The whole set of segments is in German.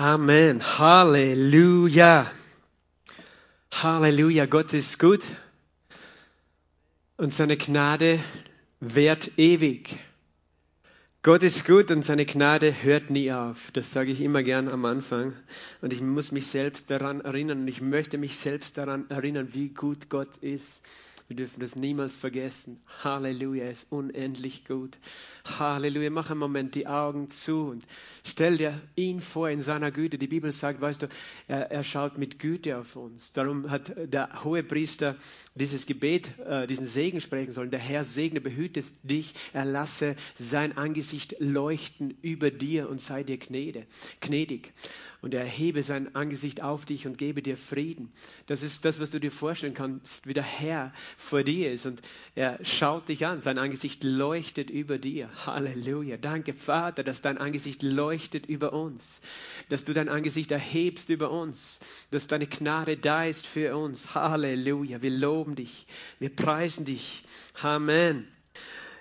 Amen. Halleluja. Halleluja. Gott ist gut und seine Gnade währt ewig. Gott ist gut und seine Gnade hört nie auf. Das sage ich immer gern am Anfang. Und ich muss mich selbst daran erinnern und ich möchte mich selbst daran erinnern, wie gut Gott ist. Wir dürfen das niemals vergessen. Halleluja, er ist unendlich gut. Halleluja, mach einen Moment die Augen zu und stell dir ihn vor in seiner Güte. Die Bibel sagt, weißt du, er, er schaut mit Güte auf uns. Darum hat der hohe Priester dieses Gebet, äh, diesen Segen sprechen sollen. Der Herr segne, behüte dich, er lasse sein Angesicht leuchten über dir und sei dir gnädig. gnädig und er erhebe sein Angesicht auf dich und gebe dir Frieden. Das ist das, was du dir vorstellen kannst, wie der Herr vor dir ist und er schaut dich an, sein Angesicht leuchtet über dir. Halleluja. Danke, Vater, dass dein Angesicht leuchtet über uns, dass du dein Angesicht erhebst über uns, dass deine Gnade da ist für uns. Halleluja. Wir loben dich, wir preisen dich. Amen.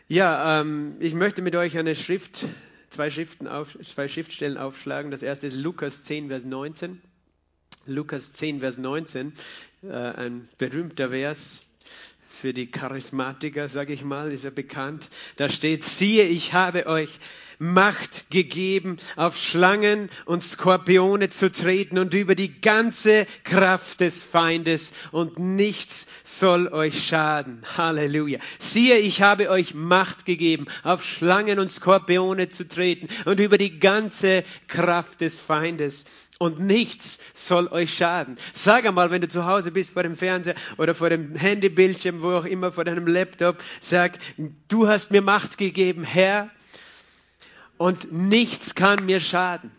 Ja, ähm, ich möchte mit euch eine Schrift zwei, Schriften auf, zwei Schriftstellen aufschlagen. Das erste ist Lukas 10, Vers 19. Lukas 10, Vers 19, äh, ein berühmter Vers für die Charismatiker, sage ich mal, ist er bekannt. Da steht, siehe, ich habe euch Macht gegeben, auf Schlangen und Skorpione zu treten und über die ganze Kraft des Feindes und nichts soll euch schaden. Halleluja. Siehe, ich habe euch Macht gegeben, auf Schlangen und Skorpione zu treten und über die ganze Kraft des Feindes und nichts soll euch schaden. Sag einmal, wenn du zu Hause bist vor dem Fernseher oder vor dem Handybildschirm, wo auch immer, vor deinem Laptop, sag, du hast mir Macht gegeben, Herr, und nichts kann mir schaden.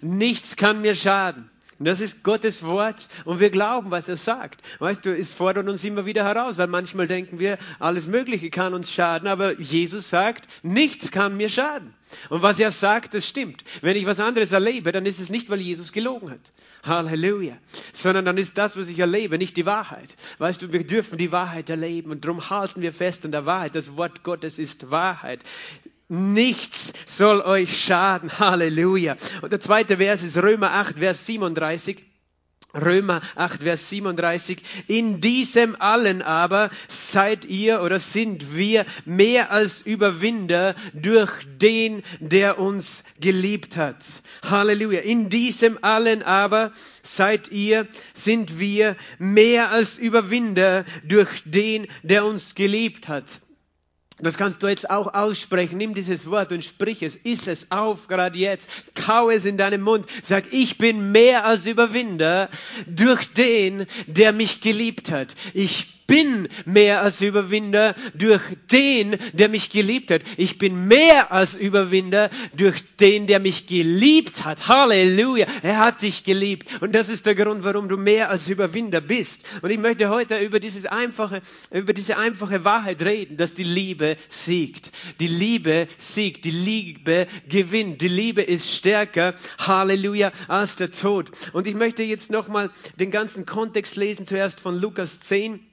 Nichts kann mir schaden. Das ist Gottes Wort und wir glauben, was er sagt. Weißt du, es fordert uns immer wieder heraus, weil manchmal denken wir, alles Mögliche kann uns schaden, aber Jesus sagt, nichts kann mir schaden. Und was er sagt, das stimmt. Wenn ich was anderes erlebe, dann ist es nicht, weil Jesus gelogen hat. Halleluja. Sondern dann ist das, was ich erlebe, nicht die Wahrheit. Weißt du, wir dürfen die Wahrheit erleben und darum halten wir fest an der Wahrheit. Das Wort Gottes ist Wahrheit. Nichts soll euch schaden. Halleluja. Und der zweite Vers ist Römer 8, Vers 37. Römer 8, Vers 37. In diesem allen aber seid ihr oder sind wir mehr als Überwinder durch den, der uns geliebt hat. Halleluja. In diesem allen aber seid ihr, sind wir mehr als Überwinder durch den, der uns geliebt hat. Das kannst du jetzt auch aussprechen. Nimm dieses Wort und sprich es. Iss es auf, gerade jetzt. Kau es in deinem Mund. Sag, ich bin mehr als Überwinder durch den, der mich geliebt hat. Ich bin mehr als Überwinder durch den, der mich geliebt hat. Ich bin mehr als Überwinder durch den, der mich geliebt hat. Halleluja. Er hat dich geliebt. Und das ist der Grund, warum du mehr als Überwinder bist. Und ich möchte heute über dieses einfache, über diese einfache Wahrheit reden, dass die Liebe siegt. Die Liebe siegt. Die Liebe gewinnt. Die Liebe ist stärker. Halleluja. Als der Tod. Und ich möchte jetzt nochmal den ganzen Kontext lesen. Zuerst von Lukas 10.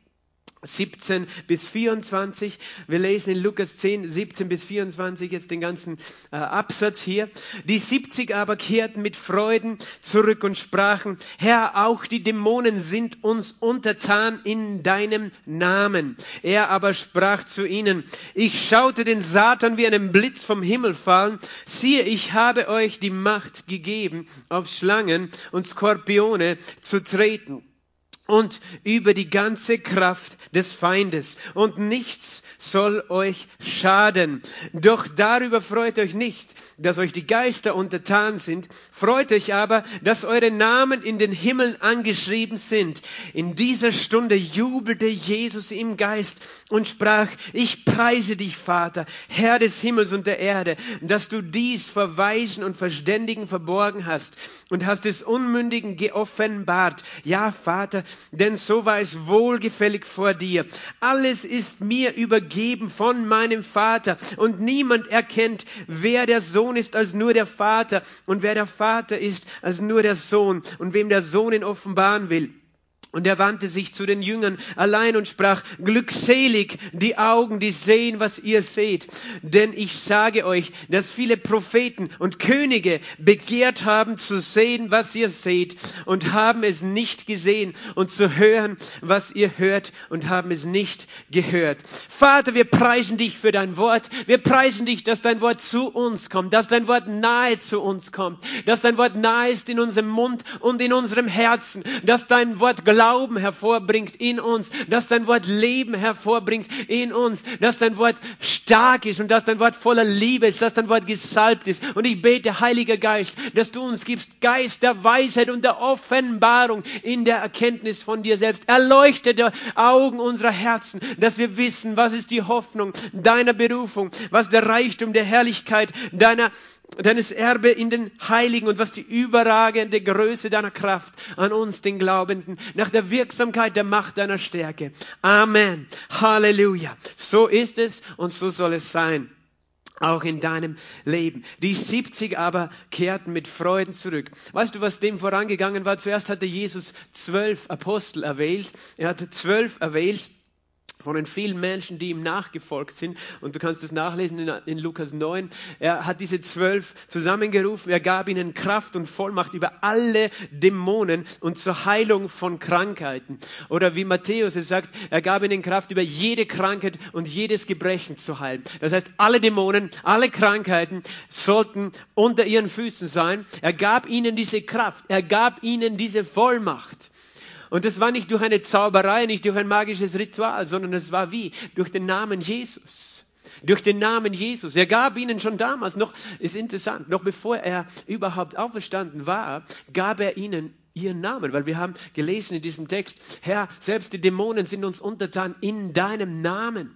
17 bis 24. Wir lesen in Lukas 10, 17 bis 24 jetzt den ganzen äh, Absatz hier. Die 70 aber kehrten mit Freuden zurück und sprachen, Herr, auch die Dämonen sind uns untertan in deinem Namen. Er aber sprach zu ihnen, ich schaute den Satan wie einen Blitz vom Himmel fallen. Siehe, ich habe euch die Macht gegeben, auf Schlangen und Skorpione zu treten und über die ganze Kraft des Feindes. Und nichts soll euch schaden. Doch darüber freut euch nicht, dass euch die Geister untertan sind. Freut euch aber, dass eure Namen in den Himmeln angeschrieben sind. In dieser Stunde jubelte Jesus im Geist und sprach, ich preise dich, Vater, Herr des Himmels und der Erde, dass du dies vor Weisen und Verständigen verborgen hast und hast es Unmündigen geoffenbart. Ja, Vater, denn so war es wohlgefällig vor dir. Alles ist mir übergeben von meinem Vater und niemand erkennt, wer der Sohn ist als nur der Vater und wer der Vater ist als nur der Sohn und wem der Sohn ihn offenbaren will. Und er wandte sich zu den Jüngern allein und sprach, glückselig die Augen, die sehen, was ihr seht. Denn ich sage euch, dass viele Propheten und Könige begehrt haben zu sehen, was ihr seht und haben es nicht gesehen und zu hören, was ihr hört und haben es nicht gehört. Vater, wir preisen dich für dein Wort. Wir preisen dich, dass dein Wort zu uns kommt, dass dein Wort nahe zu uns kommt, dass dein Wort nahe ist in unserem Mund und in unserem Herzen, dass dein Wort Glauben hervorbringt in uns, dass dein Wort Leben hervorbringt in uns, dass dein Wort stark ist und dass dein Wort voller Liebe ist, dass dein Wort gesalbt ist. Und ich bete, Heiliger Geist, dass du uns gibst Geist der Weisheit und der Offenbarung in der Erkenntnis von dir selbst. Erleuchte die Augen unserer Herzen, dass wir wissen, was ist die Hoffnung deiner Berufung, was der Reichtum der Herrlichkeit deiner deines Erbe in den Heiligen und was die überragende Größe deiner Kraft an uns, den Glaubenden, nach der Wirksamkeit der Macht deiner Stärke. Amen. Halleluja. So ist es und so soll es sein. Auch in deinem Leben. Die 70 aber kehrten mit Freuden zurück. Weißt du, was dem vorangegangen war? Zuerst hatte Jesus zwölf Apostel erwählt. Er hatte zwölf erwählt von den vielen Menschen, die ihm nachgefolgt sind. Und du kannst das nachlesen in, in, Lukas 9. Er hat diese zwölf zusammengerufen. Er gab ihnen Kraft und Vollmacht über alle Dämonen und zur Heilung von Krankheiten. Oder wie Matthäus es sagt, er gab ihnen Kraft über jede Krankheit und jedes Gebrechen zu heilen. Das heißt, alle Dämonen, alle Krankheiten sollten unter ihren Füßen sein. Er gab ihnen diese Kraft. Er gab ihnen diese Vollmacht. Und das war nicht durch eine Zauberei, nicht durch ein magisches Ritual, sondern es war wie? Durch den Namen Jesus. Durch den Namen Jesus. Er gab ihnen schon damals, noch, ist interessant, noch bevor er überhaupt auferstanden war, gab er ihnen ihren Namen, weil wir haben gelesen in diesem Text, Herr, selbst die Dämonen sind uns untertan in deinem Namen.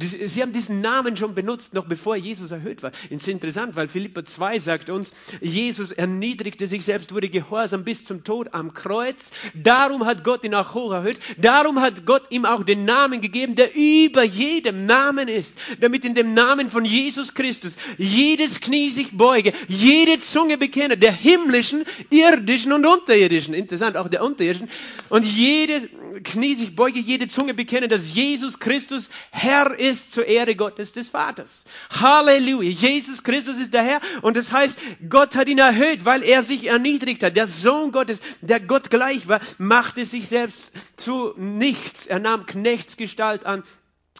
Sie haben diesen Namen schon benutzt, noch bevor Jesus erhöht war. Das ist interessant, weil Philippa 2 sagt uns, Jesus erniedrigte sich selbst, wurde gehorsam bis zum Tod am Kreuz. Darum hat Gott ihn auch hoch erhöht. Darum hat Gott ihm auch den Namen gegeben, der über jedem Namen ist. Damit in dem Namen von Jesus Christus jedes Knie sich beuge, jede Zunge bekenne, der himmlischen, irdischen und unterirdischen. Interessant, auch der unterirdischen. Und jede Knie sich beuge, jede Zunge bekenne, dass Jesus Christus Herr ist ist zur Ehre Gottes des Vaters. Halleluja. Jesus Christus ist der Herr und das heißt, Gott hat ihn erhöht, weil er sich erniedrigt hat. Der Sohn Gottes, der Gott gleich war, machte sich selbst zu nichts. Er nahm Knechtsgestalt an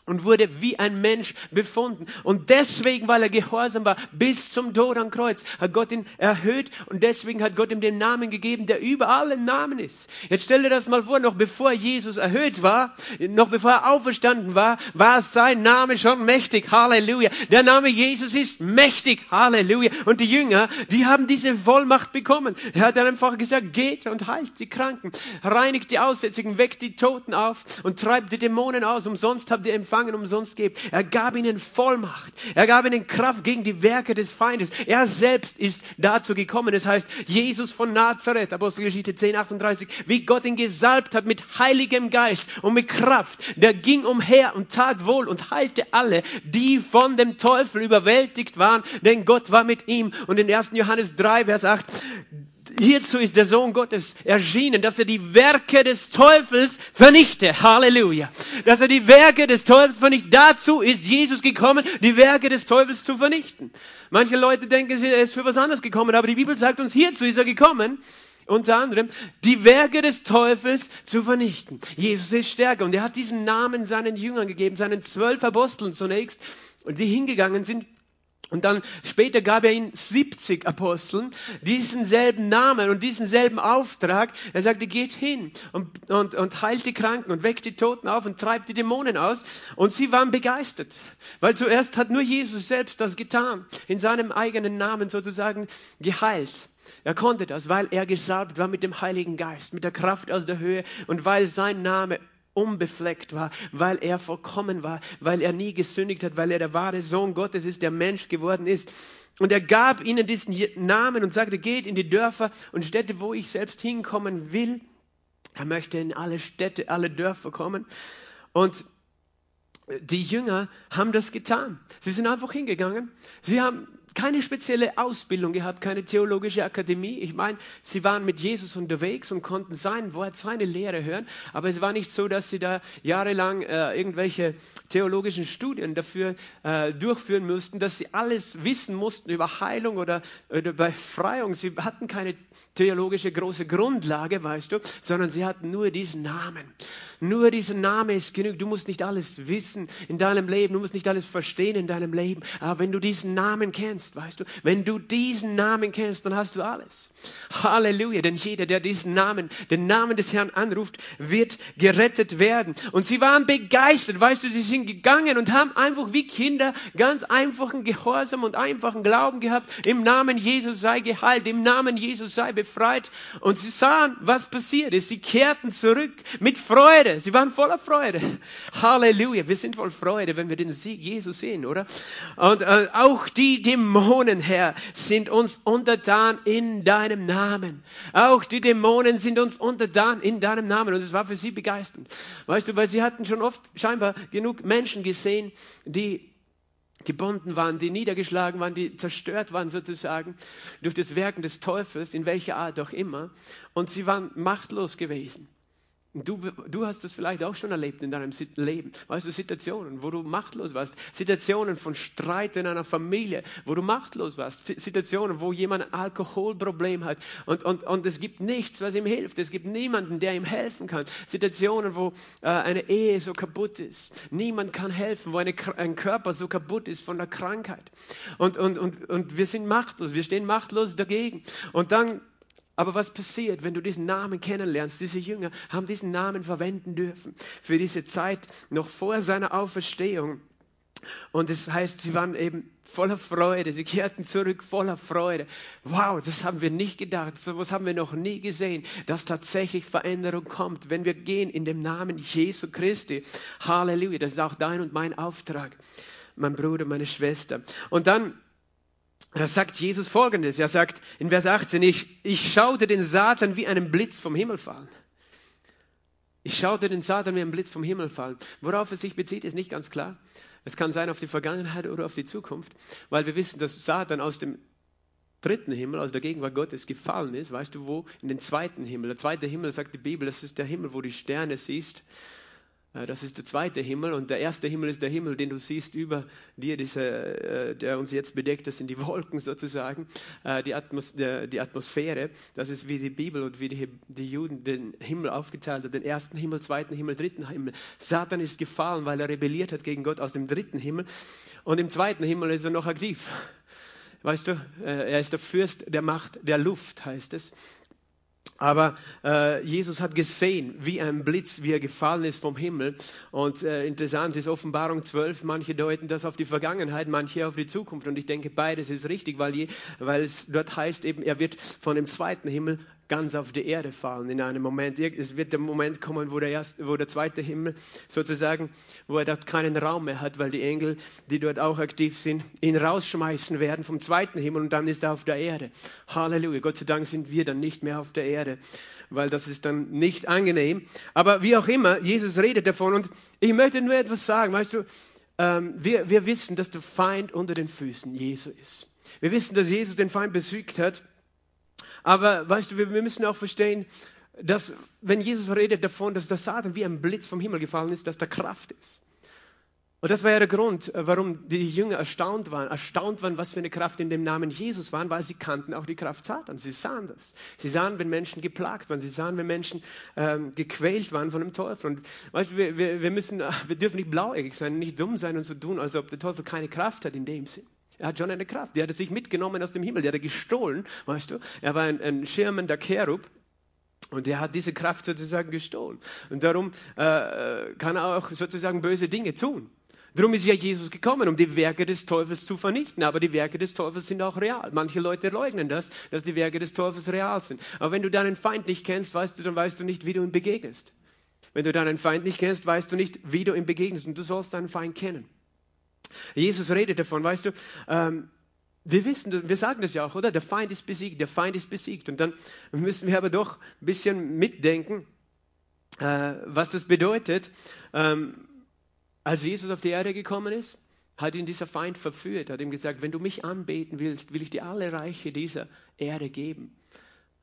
und wurde wie ein Mensch befunden. Und deswegen, weil er gehorsam war, bis zum Tod am Kreuz, hat Gott ihn erhöht und deswegen hat Gott ihm den Namen gegeben, der über allen Namen ist. Jetzt stell dir das mal vor, noch bevor Jesus erhöht war, noch bevor er auferstanden war, war sein Name schon mächtig. Halleluja. Der Name Jesus ist mächtig. Halleluja. Und die Jünger, die haben diese Vollmacht bekommen. Er hat einfach gesagt, geht und heilt die Kranken, reinigt die Aussätzigen, weckt die Toten auf und treibt die Dämonen aus. Umsonst habt ihr empfangen Empfangen umsonst gebt. Er gab ihnen Vollmacht. Er gab ihnen Kraft gegen die Werke des Feindes. Er selbst ist dazu gekommen. Das heißt, Jesus von Nazareth, Apostelgeschichte 10, 38, wie Gott ihn gesalbt hat mit heiligem Geist und mit Kraft, der ging umher und tat wohl und heilte alle, die von dem Teufel überwältigt waren, denn Gott war mit ihm. Und in 1. Johannes 3, Vers 8, hierzu ist der Sohn Gottes erschienen, dass er die Werke des Teufels vernichte. Halleluja. Dass er die Werke des Teufels vernichtet. Dazu ist Jesus gekommen, die Werke des Teufels zu vernichten. Manche Leute denken, er ist für was anderes gekommen, aber die Bibel sagt uns, hierzu ist er gekommen, unter anderem die Werke des Teufels zu vernichten. Jesus ist stärker und er hat diesen Namen seinen Jüngern gegeben, seinen zwölf Aposteln zunächst, und die hingegangen sind und dann später gab er ihnen 70 Aposteln diesen selben Namen und diesen selben Auftrag. Er sagte, geht hin und, und, und heilt die Kranken und weckt die Toten auf und treibt die Dämonen aus. Und sie waren begeistert, weil zuerst hat nur Jesus selbst das getan, in seinem eigenen Namen sozusagen geheilt. Er konnte das, weil er gesalbt war mit dem Heiligen Geist, mit der Kraft aus der Höhe und weil sein Name unbefleckt war, weil er vollkommen war, weil er nie gesündigt hat, weil er der wahre Sohn Gottes ist, der Mensch geworden ist. Und er gab ihnen diesen Namen und sagte, geht in die Dörfer und Städte, wo ich selbst hinkommen will. Er möchte in alle Städte, alle Dörfer kommen. Und die Jünger haben das getan. Sie sind einfach hingegangen. Sie haben keine spezielle Ausbildung gehabt, keine theologische Akademie. Ich meine, sie waren mit Jesus unterwegs und konnten sein Wort, seine Lehre hören. Aber es war nicht so, dass sie da jahrelang äh, irgendwelche theologischen Studien dafür äh, durchführen mussten, dass sie alles wissen mussten über Heilung oder, oder Befreiung. Sie hatten keine theologische große Grundlage, weißt du, sondern sie hatten nur diesen Namen. Nur dieser Name ist genug. Du musst nicht alles wissen in deinem Leben, du musst nicht alles verstehen in deinem Leben. Aber wenn du diesen Namen kennst, weißt du, wenn du diesen Namen kennst, dann hast du alles. Halleluja. Denn jeder, der diesen Namen, den Namen des Herrn anruft, wird gerettet werden. Und sie waren begeistert, weißt du, sie sind gegangen und haben einfach wie Kinder ganz einfachen Gehorsam und einfachen Glauben gehabt. Im Namen Jesus sei geheilt, im Namen Jesus sei befreit. Und sie sahen, was passiert ist. Sie kehrten zurück mit Freude Freude. Sie waren voller Freude. Halleluja. Wir sind voll Freude, wenn wir den Sieg Jesus sehen, oder? Und äh, auch die Dämonen, Herr, sind uns untertan in deinem Namen. Auch die Dämonen sind uns untertan in deinem Namen. Und es war für sie begeisternd. Weißt du, weil sie hatten schon oft scheinbar genug Menschen gesehen, die gebunden waren, die niedergeschlagen waren, die zerstört waren sozusagen durch das Werken des Teufels, in welcher Art auch immer. Und sie waren machtlos gewesen. Du, du hast das vielleicht auch schon erlebt in deinem Leben. Weißt du, Situationen, wo du machtlos warst. Situationen von Streit in einer Familie, wo du machtlos warst. Situationen, wo jemand ein Alkoholproblem hat und, und, und es gibt nichts, was ihm hilft. Es gibt niemanden, der ihm helfen kann. Situationen, wo äh, eine Ehe so kaputt ist. Niemand kann helfen, wo eine, ein Körper so kaputt ist von der Krankheit. Und, und, und, und wir sind machtlos. Wir stehen machtlos dagegen. Und dann aber was passiert, wenn du diesen Namen kennenlernst? Diese Jünger haben diesen Namen verwenden dürfen für diese Zeit noch vor seiner Auferstehung. Und das heißt, sie waren eben voller Freude. Sie kehrten zurück voller Freude. Wow, das haben wir nicht gedacht. So was haben wir noch nie gesehen, dass tatsächlich Veränderung kommt, wenn wir gehen in dem Namen Jesu Christi. Halleluja. Das ist auch dein und mein Auftrag, mein Bruder, meine Schwester. Und dann da sagt Jesus folgendes. Er sagt in Vers 18, ich, ich schaute den Satan wie einen Blitz vom Himmel fallen. Ich schaute den Satan wie einen Blitz vom Himmel fallen. Worauf es sich bezieht, ist nicht ganz klar. Es kann sein auf die Vergangenheit oder auf die Zukunft, weil wir wissen, dass Satan aus dem dritten Himmel, aus der Gegenwart Gottes gefallen ist. Weißt du wo? In den zweiten Himmel. Der zweite Himmel, sagt die Bibel, das ist der Himmel, wo die Sterne siehst das ist der zweite Himmel und der erste Himmel ist der Himmel, den du siehst über dir, dieser, äh, der uns jetzt bedeckt. Das sind die Wolken sozusagen, äh, die, Atmos die Atmosphäre. Das ist wie die Bibel und wie die, die Juden den Himmel aufgeteilt haben: den ersten Himmel, zweiten Himmel, dritten Himmel. Satan ist gefallen, weil er rebelliert hat gegen Gott aus dem dritten Himmel und im zweiten Himmel ist er noch aktiv. Weißt du, er ist der Fürst der Macht der Luft, heißt es. Aber äh, Jesus hat gesehen, wie ein Blitz, wie er gefallen ist vom Himmel. Und äh, interessant ist Offenbarung 12, manche deuten das auf die Vergangenheit, manche auf die Zukunft. Und ich denke, beides ist richtig, weil, je, weil es dort heißt eben, er wird von dem zweiten Himmel ganz auf die Erde fallen in einem Moment. Es wird der Moment kommen, wo der, erste, wo der zweite Himmel sozusagen, wo er dort keinen Raum mehr hat, weil die Engel, die dort auch aktiv sind, ihn rausschmeißen werden vom zweiten Himmel und dann ist er auf der Erde. Halleluja. Gott sei Dank sind wir dann nicht mehr auf der Erde, weil das ist dann nicht angenehm. Aber wie auch immer, Jesus redet davon und ich möchte nur etwas sagen. Weißt du, ähm, wir, wir wissen, dass der Feind unter den Füßen Jesu ist. Wir wissen, dass Jesus den Feind besiegt hat. Aber weißt du, wir, wir müssen auch verstehen, dass wenn Jesus redet davon, dass der Satan wie ein Blitz vom Himmel gefallen ist, dass da Kraft ist. Und das war ja der Grund, warum die Jünger erstaunt waren. Erstaunt waren, was für eine Kraft in dem Namen Jesus war, weil sie kannten auch die Kraft Satans. Sie sahen das. Sie sahen, wenn Menschen geplagt waren. Sie sahen, wenn Menschen ähm, gequält waren von dem Teufel. Und weißt du, wir, wir, wir, müssen, wir dürfen nicht blauäugig sein, nicht dumm sein und so tun, als ob der Teufel keine Kraft hat in dem Sinn. Er hat schon eine Kraft. Die hat er sich mitgenommen aus dem Himmel. Die hat er gestohlen, weißt du. Er war ein, ein schirmender Cherub. Und er hat diese Kraft sozusagen gestohlen. Und darum äh, kann er auch sozusagen böse Dinge tun. Darum ist ja Jesus gekommen, um die Werke des Teufels zu vernichten. Aber die Werke des Teufels sind auch real. Manche Leute leugnen das, dass die Werke des Teufels real sind. Aber wenn du deinen Feind nicht kennst, weißt du, dann weißt du nicht, wie du ihm begegnest. Wenn du deinen Feind nicht kennst, weißt du nicht, wie du ihm begegnest. Und du sollst deinen Feind kennen. Jesus redet davon, weißt du, ähm, wir wissen, wir sagen das ja auch, oder? Der Feind ist besiegt, der Feind ist besiegt. Und dann müssen wir aber doch ein bisschen mitdenken, äh, was das bedeutet, ähm, als Jesus auf die Erde gekommen ist. hat ihn dieser Feind verführt, hat ihm gesagt, wenn du mich anbeten willst, will ich dir alle Reiche dieser Erde geben.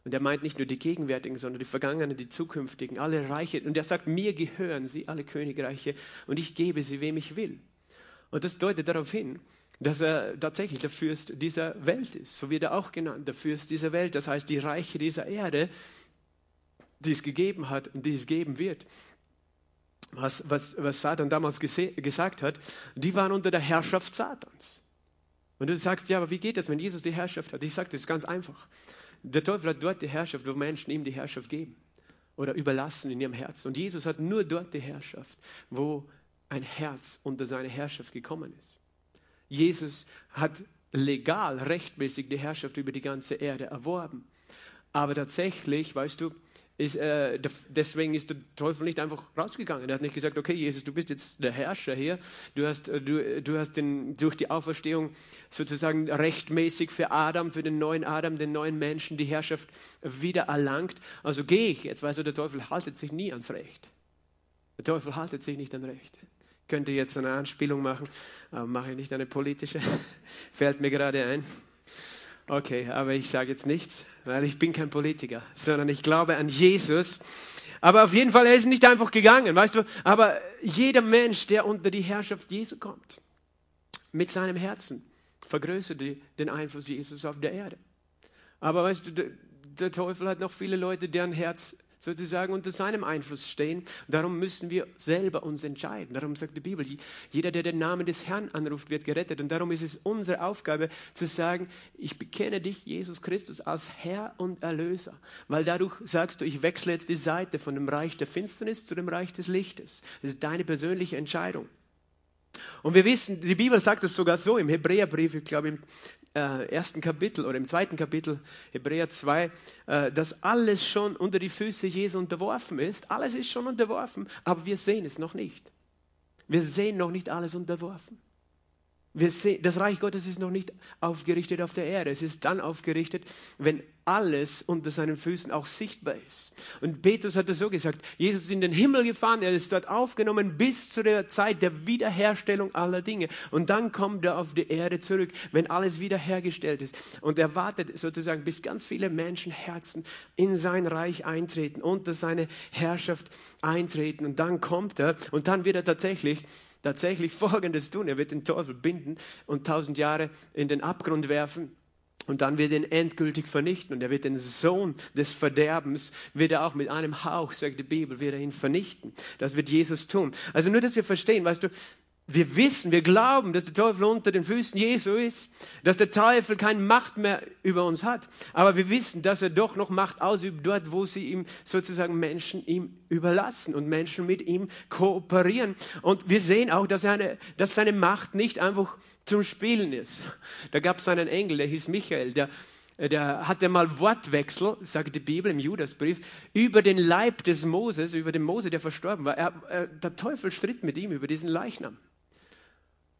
Und er meint nicht nur die gegenwärtigen, sondern die vergangenen, die zukünftigen, alle Reiche. Und er sagt, mir gehören sie, alle Königreiche, und ich gebe sie, wem ich will. Und das deutet darauf hin, dass er tatsächlich der Fürst dieser Welt ist. So wird er auch genannt, der Fürst dieser Welt. Das heißt, die Reiche dieser Erde, die es gegeben hat und die es geben wird, was, was, was Satan damals gesagt hat, die waren unter der Herrschaft Satans. Und du sagst, ja, aber wie geht das, wenn Jesus die Herrschaft hat? Ich sage, das ganz einfach. Der Teufel hat dort die Herrschaft, wo Menschen ihm die Herrschaft geben oder überlassen in ihrem Herzen. Und Jesus hat nur dort die Herrschaft, wo ein Herz unter seine Herrschaft gekommen ist. Jesus hat legal, rechtmäßig die Herrschaft über die ganze Erde erworben. Aber tatsächlich, weißt du, ist, äh, deswegen ist der Teufel nicht einfach rausgegangen. Er hat nicht gesagt, okay, Jesus, du bist jetzt der Herrscher hier. Du hast, äh, du, du hast den, durch die Auferstehung sozusagen rechtmäßig für Adam, für den neuen Adam, den neuen Menschen die Herrschaft wieder erlangt. Also gehe ich jetzt. Weißt du, der Teufel haltet sich nie ans Recht. Der Teufel haltet sich nicht an Recht. Könnte jetzt eine Anspielung machen, aber mache ich nicht eine politische. Fällt mir gerade ein. Okay, aber ich sage jetzt nichts, weil ich bin kein Politiker, sondern ich glaube an Jesus. Aber auf jeden Fall, er ist nicht einfach gegangen, weißt du. Aber jeder Mensch, der unter die Herrschaft Jesu kommt, mit seinem Herzen, vergrößert den Einfluss Jesus auf der Erde. Aber weißt du, der Teufel hat noch viele Leute, deren Herz sozusagen unter seinem Einfluss stehen. Darum müssen wir selber uns entscheiden. Darum sagt die Bibel, jeder, der den Namen des Herrn anruft, wird gerettet. Und darum ist es unsere Aufgabe zu sagen, ich bekenne dich, Jesus Christus, als Herr und Erlöser. Weil dadurch sagst du, ich wechsle jetzt die Seite von dem Reich der Finsternis zu dem Reich des Lichtes. Das ist deine persönliche Entscheidung. Und wir wissen, die Bibel sagt es sogar so im Hebräerbrief, ich glaube im äh, ersten Kapitel oder im zweiten Kapitel, Hebräer 2, äh, dass alles schon unter die Füße Jesu unterworfen ist. Alles ist schon unterworfen, aber wir sehen es noch nicht. Wir sehen noch nicht alles unterworfen. Wir sehen, das Reich Gottes ist noch nicht aufgerichtet auf der Erde. Es ist dann aufgerichtet, wenn alles unter seinen Füßen auch sichtbar ist. Und Petrus hat es so gesagt, Jesus ist in den Himmel gefahren, er ist dort aufgenommen bis zu der Zeit der Wiederherstellung aller Dinge. Und dann kommt er auf die Erde zurück, wenn alles wiederhergestellt ist. Und er wartet sozusagen, bis ganz viele Menschenherzen in sein Reich eintreten, unter seine Herrschaft eintreten. Und dann kommt er und dann wird er tatsächlich tatsächlich Folgendes tun. Er wird den Teufel binden und tausend Jahre in den Abgrund werfen. Und dann wird er ihn endgültig vernichten. Und er wird den Sohn des Verderbens, wird er auch mit einem Hauch, sagt die Bibel, wird er ihn vernichten. Das wird Jesus tun. Also nur, dass wir verstehen, weißt du, wir wissen, wir glauben, dass der Teufel unter den Füßen Jesu ist, dass der Teufel keine Macht mehr über uns hat. Aber wir wissen, dass er doch noch Macht ausübt dort, wo sie ihm sozusagen Menschen ihm überlassen und Menschen mit ihm kooperieren. Und wir sehen auch, dass, eine, dass seine Macht nicht einfach zum Spielen ist. Da gab es einen Engel, der hieß Michael, der der hatte mal Wortwechsel, sagt die Bibel im Judasbrief, über den Leib des Moses, über den Mose, der verstorben war. Er, er, der Teufel stritt mit ihm über diesen Leichnam.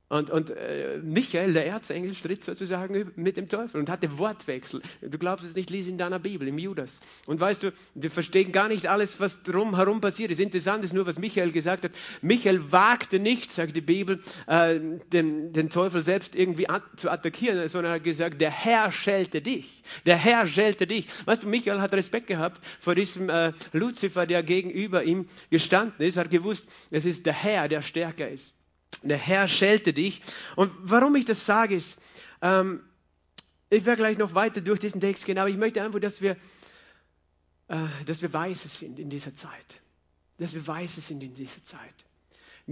Und, und äh, Michael, der Erzengel, stritt sozusagen mit dem Teufel und hatte Wortwechsel. Du glaubst es nicht, lies in deiner Bibel, im Judas. Und weißt du, wir verstehen gar nicht alles, was drumherum passiert ist. Interessant ist nur, was Michael gesagt hat. Michael wagte nicht, sagt die Bibel, äh, den, den Teufel selbst irgendwie an, zu attackieren, sondern er hat gesagt, der Herr schelte dich. Der Herr schelte dich. Weißt du, Michael hat Respekt gehabt vor diesem äh, Luzifer, der gegenüber ihm gestanden ist. Er hat gewusst, es ist der Herr, der stärker ist. Der Herr schelte dich. Und warum ich das sage, ist, ähm, ich werde gleich noch weiter durch diesen Text gehen, aber ich möchte einfach, dass wir, äh, dass wir weise sind in dieser Zeit. Dass wir weise sind in dieser Zeit.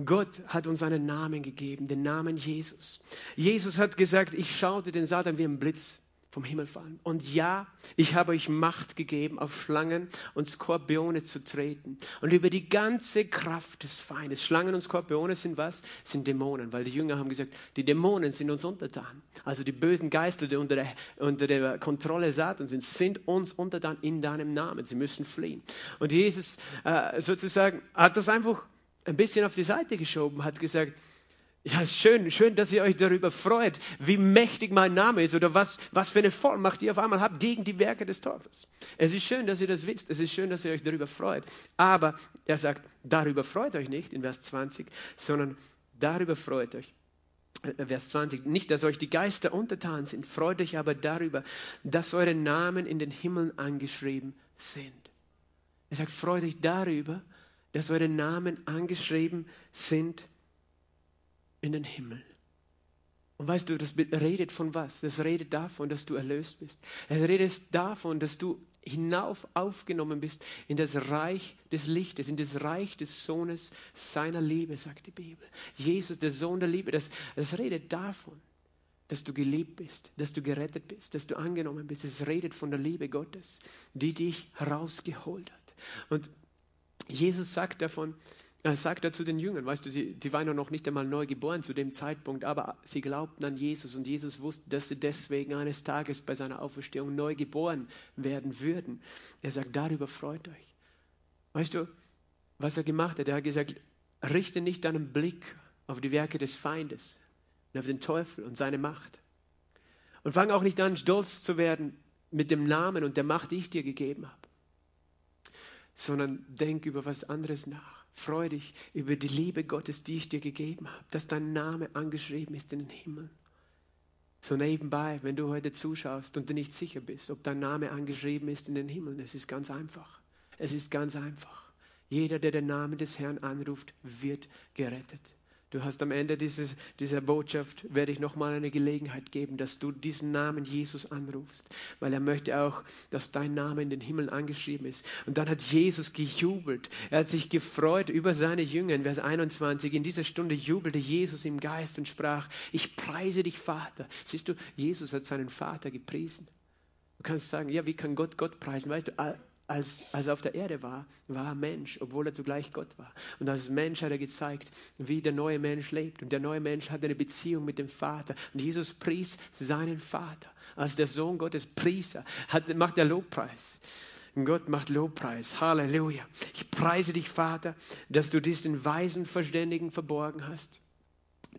Gott hat uns einen Namen gegeben, den Namen Jesus. Jesus hat gesagt, ich schaute den Satan wie ein Blitz vom Himmel fallen. Und ja, ich habe euch Macht gegeben, auf Schlangen und Skorpione zu treten. Und über die ganze Kraft des Feindes. Schlangen und Skorpione sind was? Sind Dämonen. Weil die Jünger haben gesagt, die Dämonen sind uns untertan. Also die bösen Geister, die unter der, unter der Kontrolle Satans sind, sind uns untertan in deinem Namen. Sie müssen fliehen. Und Jesus äh, sozusagen hat das einfach ein bisschen auf die Seite geschoben, hat gesagt, ja, schön, schön, dass ihr euch darüber freut, wie mächtig mein Name ist oder was, was für eine Vollmacht ihr auf einmal habt gegen die Werke des Teufels. Es ist schön, dass ihr das wisst. Es ist schön, dass ihr euch darüber freut. Aber er sagt, darüber freut euch nicht in Vers 20, sondern darüber freut euch, äh, Vers 20, nicht, dass euch die Geister untertan sind, freut euch aber darüber, dass eure Namen in den Himmeln angeschrieben sind. Er sagt, freut euch darüber, dass eure Namen angeschrieben sind in den Himmel. Und weißt du, das redet von was? Das redet davon, dass du erlöst bist. Es redet davon, dass du hinauf aufgenommen bist in das Reich des Lichtes, in das Reich des Sohnes seiner Liebe, sagt die Bibel. Jesus, der Sohn der Liebe, das, das redet davon, dass du geliebt bist, dass du gerettet bist, dass du angenommen bist. Es redet von der Liebe Gottes, die dich herausgeholt hat. Und Jesus sagt davon, sagt er zu den Jüngern, weißt du, sie, die waren noch nicht einmal neu geboren zu dem Zeitpunkt, aber sie glaubten an Jesus und Jesus wusste, dass sie deswegen eines Tages bei seiner Auferstehung neu geboren werden würden. Er sagt, darüber freut euch. Weißt du, was er gemacht hat? Er hat gesagt, richte nicht deinen Blick auf die Werke des Feindes und auf den Teufel und seine Macht. Und fang auch nicht an, stolz zu werden mit dem Namen und der Macht, die ich dir gegeben habe, sondern denk über was anderes nach. Freu dich über die Liebe Gottes, die ich dir gegeben habe, dass dein Name angeschrieben ist in den Himmel. So nebenbei, wenn du heute zuschaust und du nicht sicher bist, ob dein Name angeschrieben ist in den Himmel, es ist ganz einfach. Es ist ganz einfach. Jeder, der den Namen des Herrn anruft, wird gerettet. Du hast am Ende dieses, dieser Botschaft, werde ich nochmal eine Gelegenheit geben, dass du diesen Namen Jesus anrufst, weil er möchte auch, dass dein Name in den Himmel angeschrieben ist. Und dann hat Jesus gejubelt. Er hat sich gefreut über seine Jünger. In Vers 21, in dieser Stunde jubelte Jesus im Geist und sprach, ich preise dich, Vater. Siehst du, Jesus hat seinen Vater gepriesen. Du kannst sagen, ja, wie kann Gott Gott preisen? Weißt du, als, als er auf der Erde war, war er Mensch, obwohl er zugleich Gott war. Und als Mensch hat er gezeigt, wie der neue Mensch lebt. Und der neue Mensch hat eine Beziehung mit dem Vater. Und Jesus pries seinen Vater. Als der Sohn Gottes pries er, hat, macht er Lobpreis. Gott macht Lobpreis. Halleluja. Ich preise dich, Vater, dass du diesen weisen Verständigen verborgen hast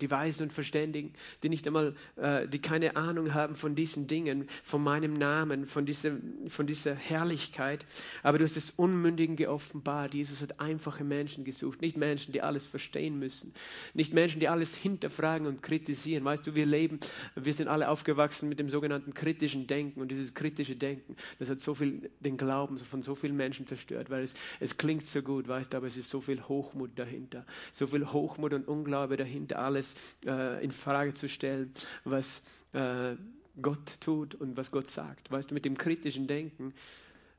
die Weisen und Verständigen, die nicht einmal, äh, die keine Ahnung haben von diesen Dingen, von meinem Namen, von dieser, von dieser Herrlichkeit. Aber du hast es Unmündigen geoffenbart. Jesus hat einfache Menschen gesucht, nicht Menschen, die alles verstehen müssen, nicht Menschen, die alles hinterfragen und kritisieren. Weißt du, wir leben, wir sind alle aufgewachsen mit dem sogenannten kritischen Denken und dieses kritische Denken, das hat so viel den Glauben von so vielen Menschen zerstört, weil es, es klingt so gut, weißt du, aber es ist so viel Hochmut dahinter, so viel Hochmut und Unglaube dahinter, alles alles äh, in Frage zu stellen, was äh, Gott tut und was Gott sagt. Weißt du, mit dem kritischen Denken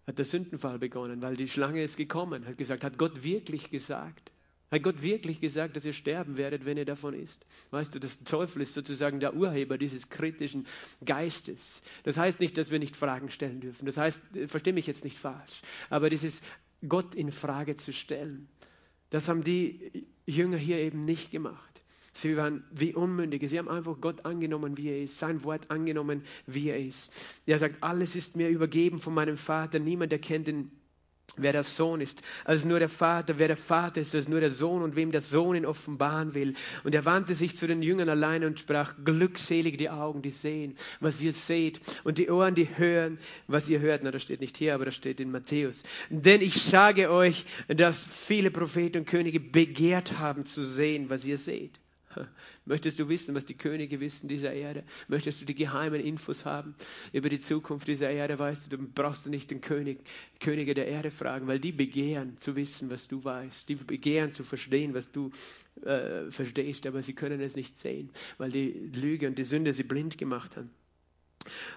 hat der Sündenfall begonnen, weil die Schlange ist gekommen, hat gesagt, hat Gott wirklich gesagt? Hat Gott wirklich gesagt, dass ihr sterben werdet, wenn ihr davon isst? Weißt du, das Teufel ist sozusagen der Urheber dieses kritischen Geistes. Das heißt nicht, dass wir nicht Fragen stellen dürfen. Das heißt, verstehe mich jetzt nicht falsch, aber dieses Gott in Frage zu stellen, das haben die Jünger hier eben nicht gemacht. Sie waren wie Unmündige. Sie haben einfach Gott angenommen, wie er ist, sein Wort angenommen, wie er ist. Er sagt, alles ist mir übergeben von meinem Vater. Niemand erkennt den wer der Sohn ist, als nur der Vater, wer der Vater ist, als nur der Sohn und wem der Sohn ihn offenbaren will. Und er wandte sich zu den Jüngern alleine und sprach, glückselig die Augen, die sehen, was ihr seht, und die Ohren, die hören, was ihr hört. Na, das steht nicht hier, aber das steht in Matthäus. Denn ich sage euch, dass viele Propheten und Könige begehrt haben zu sehen, was ihr seht Möchtest du wissen, was die Könige wissen dieser Erde? Möchtest du die geheimen Infos haben über die Zukunft dieser Erde? Weißt du, dann brauchst du nicht den König, Könige der Erde fragen, weil die begehren zu wissen, was du weißt. Die begehren zu verstehen, was du äh, verstehst, aber sie können es nicht sehen, weil die Lüge und die Sünde sie blind gemacht haben.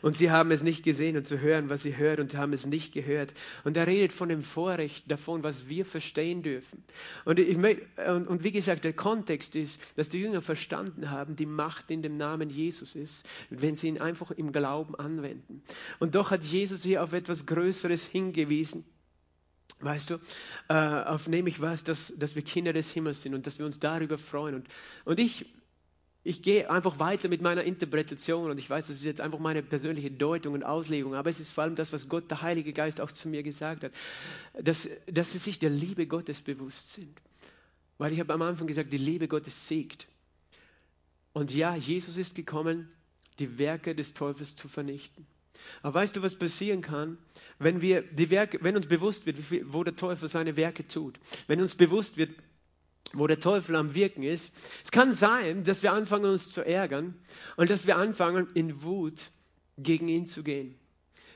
Und sie haben es nicht gesehen und zu hören, was sie hört und haben es nicht gehört. Und er redet von dem Vorrecht davon, was wir verstehen dürfen. Und, ich, und, und wie gesagt, der Kontext ist, dass die Jünger verstanden haben, die Macht in dem Namen Jesus ist, wenn sie ihn einfach im Glauben anwenden. Und doch hat Jesus hier auf etwas Größeres hingewiesen. Weißt du, äh, auf nämlich was, dass, dass wir Kinder des Himmels sind und dass wir uns darüber freuen. Und, und ich ich gehe einfach weiter mit meiner Interpretation und ich weiß, das ist jetzt einfach meine persönliche Deutung und Auslegung, aber es ist vor allem das, was Gott, der Heilige Geist, auch zu mir gesagt hat, dass, dass sie sich der Liebe Gottes bewusst sind. Weil ich habe am Anfang gesagt, die Liebe Gottes siegt. Und ja, Jesus ist gekommen, die Werke des Teufels zu vernichten. Aber weißt du, was passieren kann, wenn wir die Werke, wenn uns bewusst wird, wo der Teufel seine Werke tut, wenn uns bewusst wird, wo der Teufel am Wirken ist. Es kann sein, dass wir anfangen, uns zu ärgern und dass wir anfangen, in Wut gegen ihn zu gehen.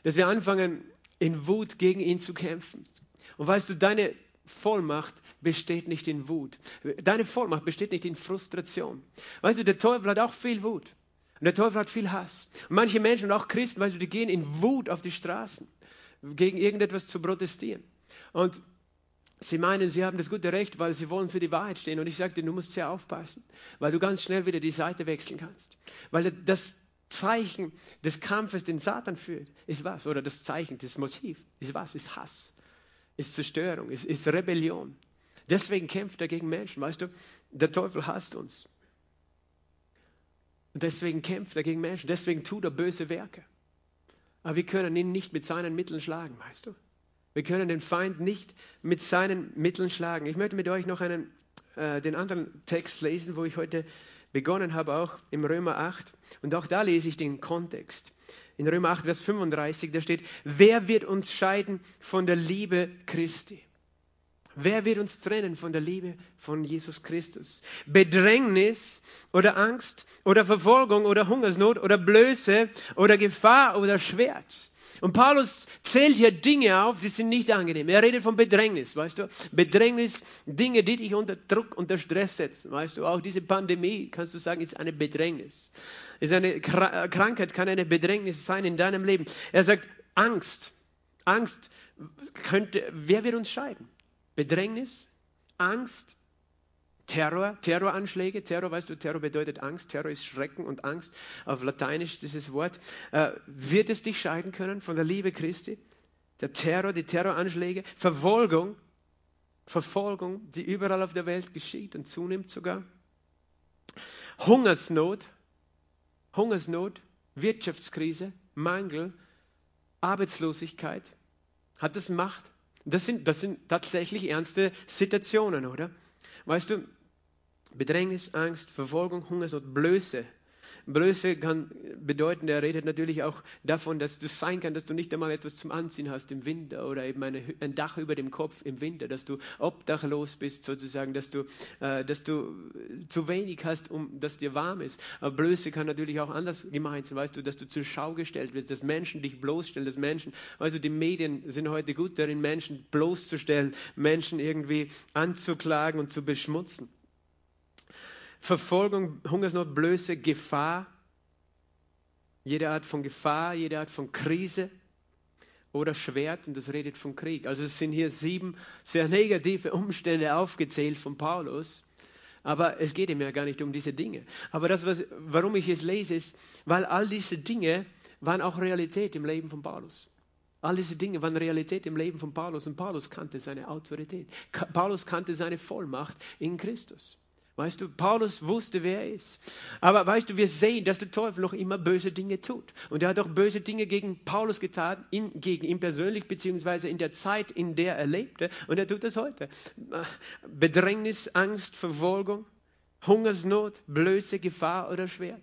Dass wir anfangen, in Wut gegen ihn zu kämpfen. Und weißt du, deine Vollmacht besteht nicht in Wut. Deine Vollmacht besteht nicht in Frustration. Weißt du, der Teufel hat auch viel Wut. Und der Teufel hat viel Hass. Und manche Menschen und auch Christen, weißt du, die gehen in Wut auf die Straßen, gegen irgendetwas zu protestieren. Und sie meinen, sie haben das gute Recht, weil sie wollen für die Wahrheit stehen. Und ich dir, du musst sehr aufpassen, weil du ganz schnell wieder die Seite wechseln kannst. Weil das Zeichen des Kampfes, den Satan führt, ist was? Oder das Zeichen, das Motiv ist was? Ist Hass, ist Zerstörung, ist, ist Rebellion. Deswegen kämpft er gegen Menschen. Weißt du, der Teufel hasst uns. Deswegen kämpft er gegen Menschen. Deswegen tut er böse Werke. Aber wir können ihn nicht mit seinen Mitteln schlagen, weißt du? Wir können den Feind nicht mit seinen Mitteln schlagen. Ich möchte mit euch noch einen, äh, den anderen Text lesen, wo ich heute begonnen habe, auch im Römer 8. Und auch da lese ich den Kontext. In Römer 8, Vers 35, da steht, wer wird uns scheiden von der Liebe Christi? Wer wird uns trennen von der Liebe von Jesus Christus? Bedrängnis oder Angst oder Verfolgung oder Hungersnot oder Blöße oder Gefahr oder Schwert. Und Paulus zählt hier Dinge auf, die sind nicht angenehm. Er redet von Bedrängnis, weißt du? Bedrängnis, Dinge, die dich unter Druck, unter Stress setzen, weißt du? Auch diese Pandemie, kannst du sagen, ist eine Bedrängnis. Ist eine Krankheit, kann eine Bedrängnis sein in deinem Leben. Er sagt, Angst. Angst könnte, wer wird uns scheiden? Bedrängnis, Angst, Terror, Terroranschläge. Terror, weißt du, Terror bedeutet Angst. Terror ist Schrecken und Angst. Auf Lateinisch dieses Wort. Äh, wird es dich scheiden können von der Liebe Christi? Der Terror, die Terroranschläge, Verfolgung, Verfolgung, die überall auf der Welt geschieht und zunimmt sogar. Hungersnot, Hungersnot, Wirtschaftskrise, Mangel, Arbeitslosigkeit. Hat das Macht? Das sind, das sind tatsächlich ernste Situationen, oder? Weißt du, Bedrängnis, Angst, Verfolgung, Hungersnot, Blöße, Blöße kann bedeuten, er redet natürlich auch davon, dass du sein kann, dass du nicht einmal etwas zum Anziehen hast im Winter oder eben eine, ein Dach über dem Kopf im Winter, dass du obdachlos bist sozusagen, dass du, äh, dass du zu wenig hast, um dass dir warm ist. Aber Blöße kann natürlich auch anders gemeint sein, weißt du, dass du zur Schau gestellt wirst, dass Menschen dich bloßstellen, dass Menschen, also die Medien sind heute gut darin, Menschen bloßzustellen, Menschen irgendwie anzuklagen und zu beschmutzen. Verfolgung, Hungersnot, Blöße, Gefahr, jede Art von Gefahr, jede Art von Krise oder Schwert, und das redet von Krieg. Also es sind hier sieben sehr negative Umstände aufgezählt von Paulus. Aber es geht ihm ja gar nicht um diese Dinge. Aber das, was, warum ich es lese, ist, weil all diese Dinge waren auch Realität im Leben von Paulus. All diese Dinge waren Realität im Leben von Paulus und Paulus kannte seine Autorität. Paulus kannte seine Vollmacht in Christus. Weißt du, Paulus wusste, wer er ist. Aber weißt du, wir sehen, dass der Teufel noch immer böse Dinge tut. Und er hat auch böse Dinge gegen Paulus getan, in, gegen ihn persönlich, beziehungsweise in der Zeit, in der er lebte. Und er tut das heute. Bedrängnis, Angst, Verfolgung, Hungersnot, Blöße, Gefahr oder Schwert.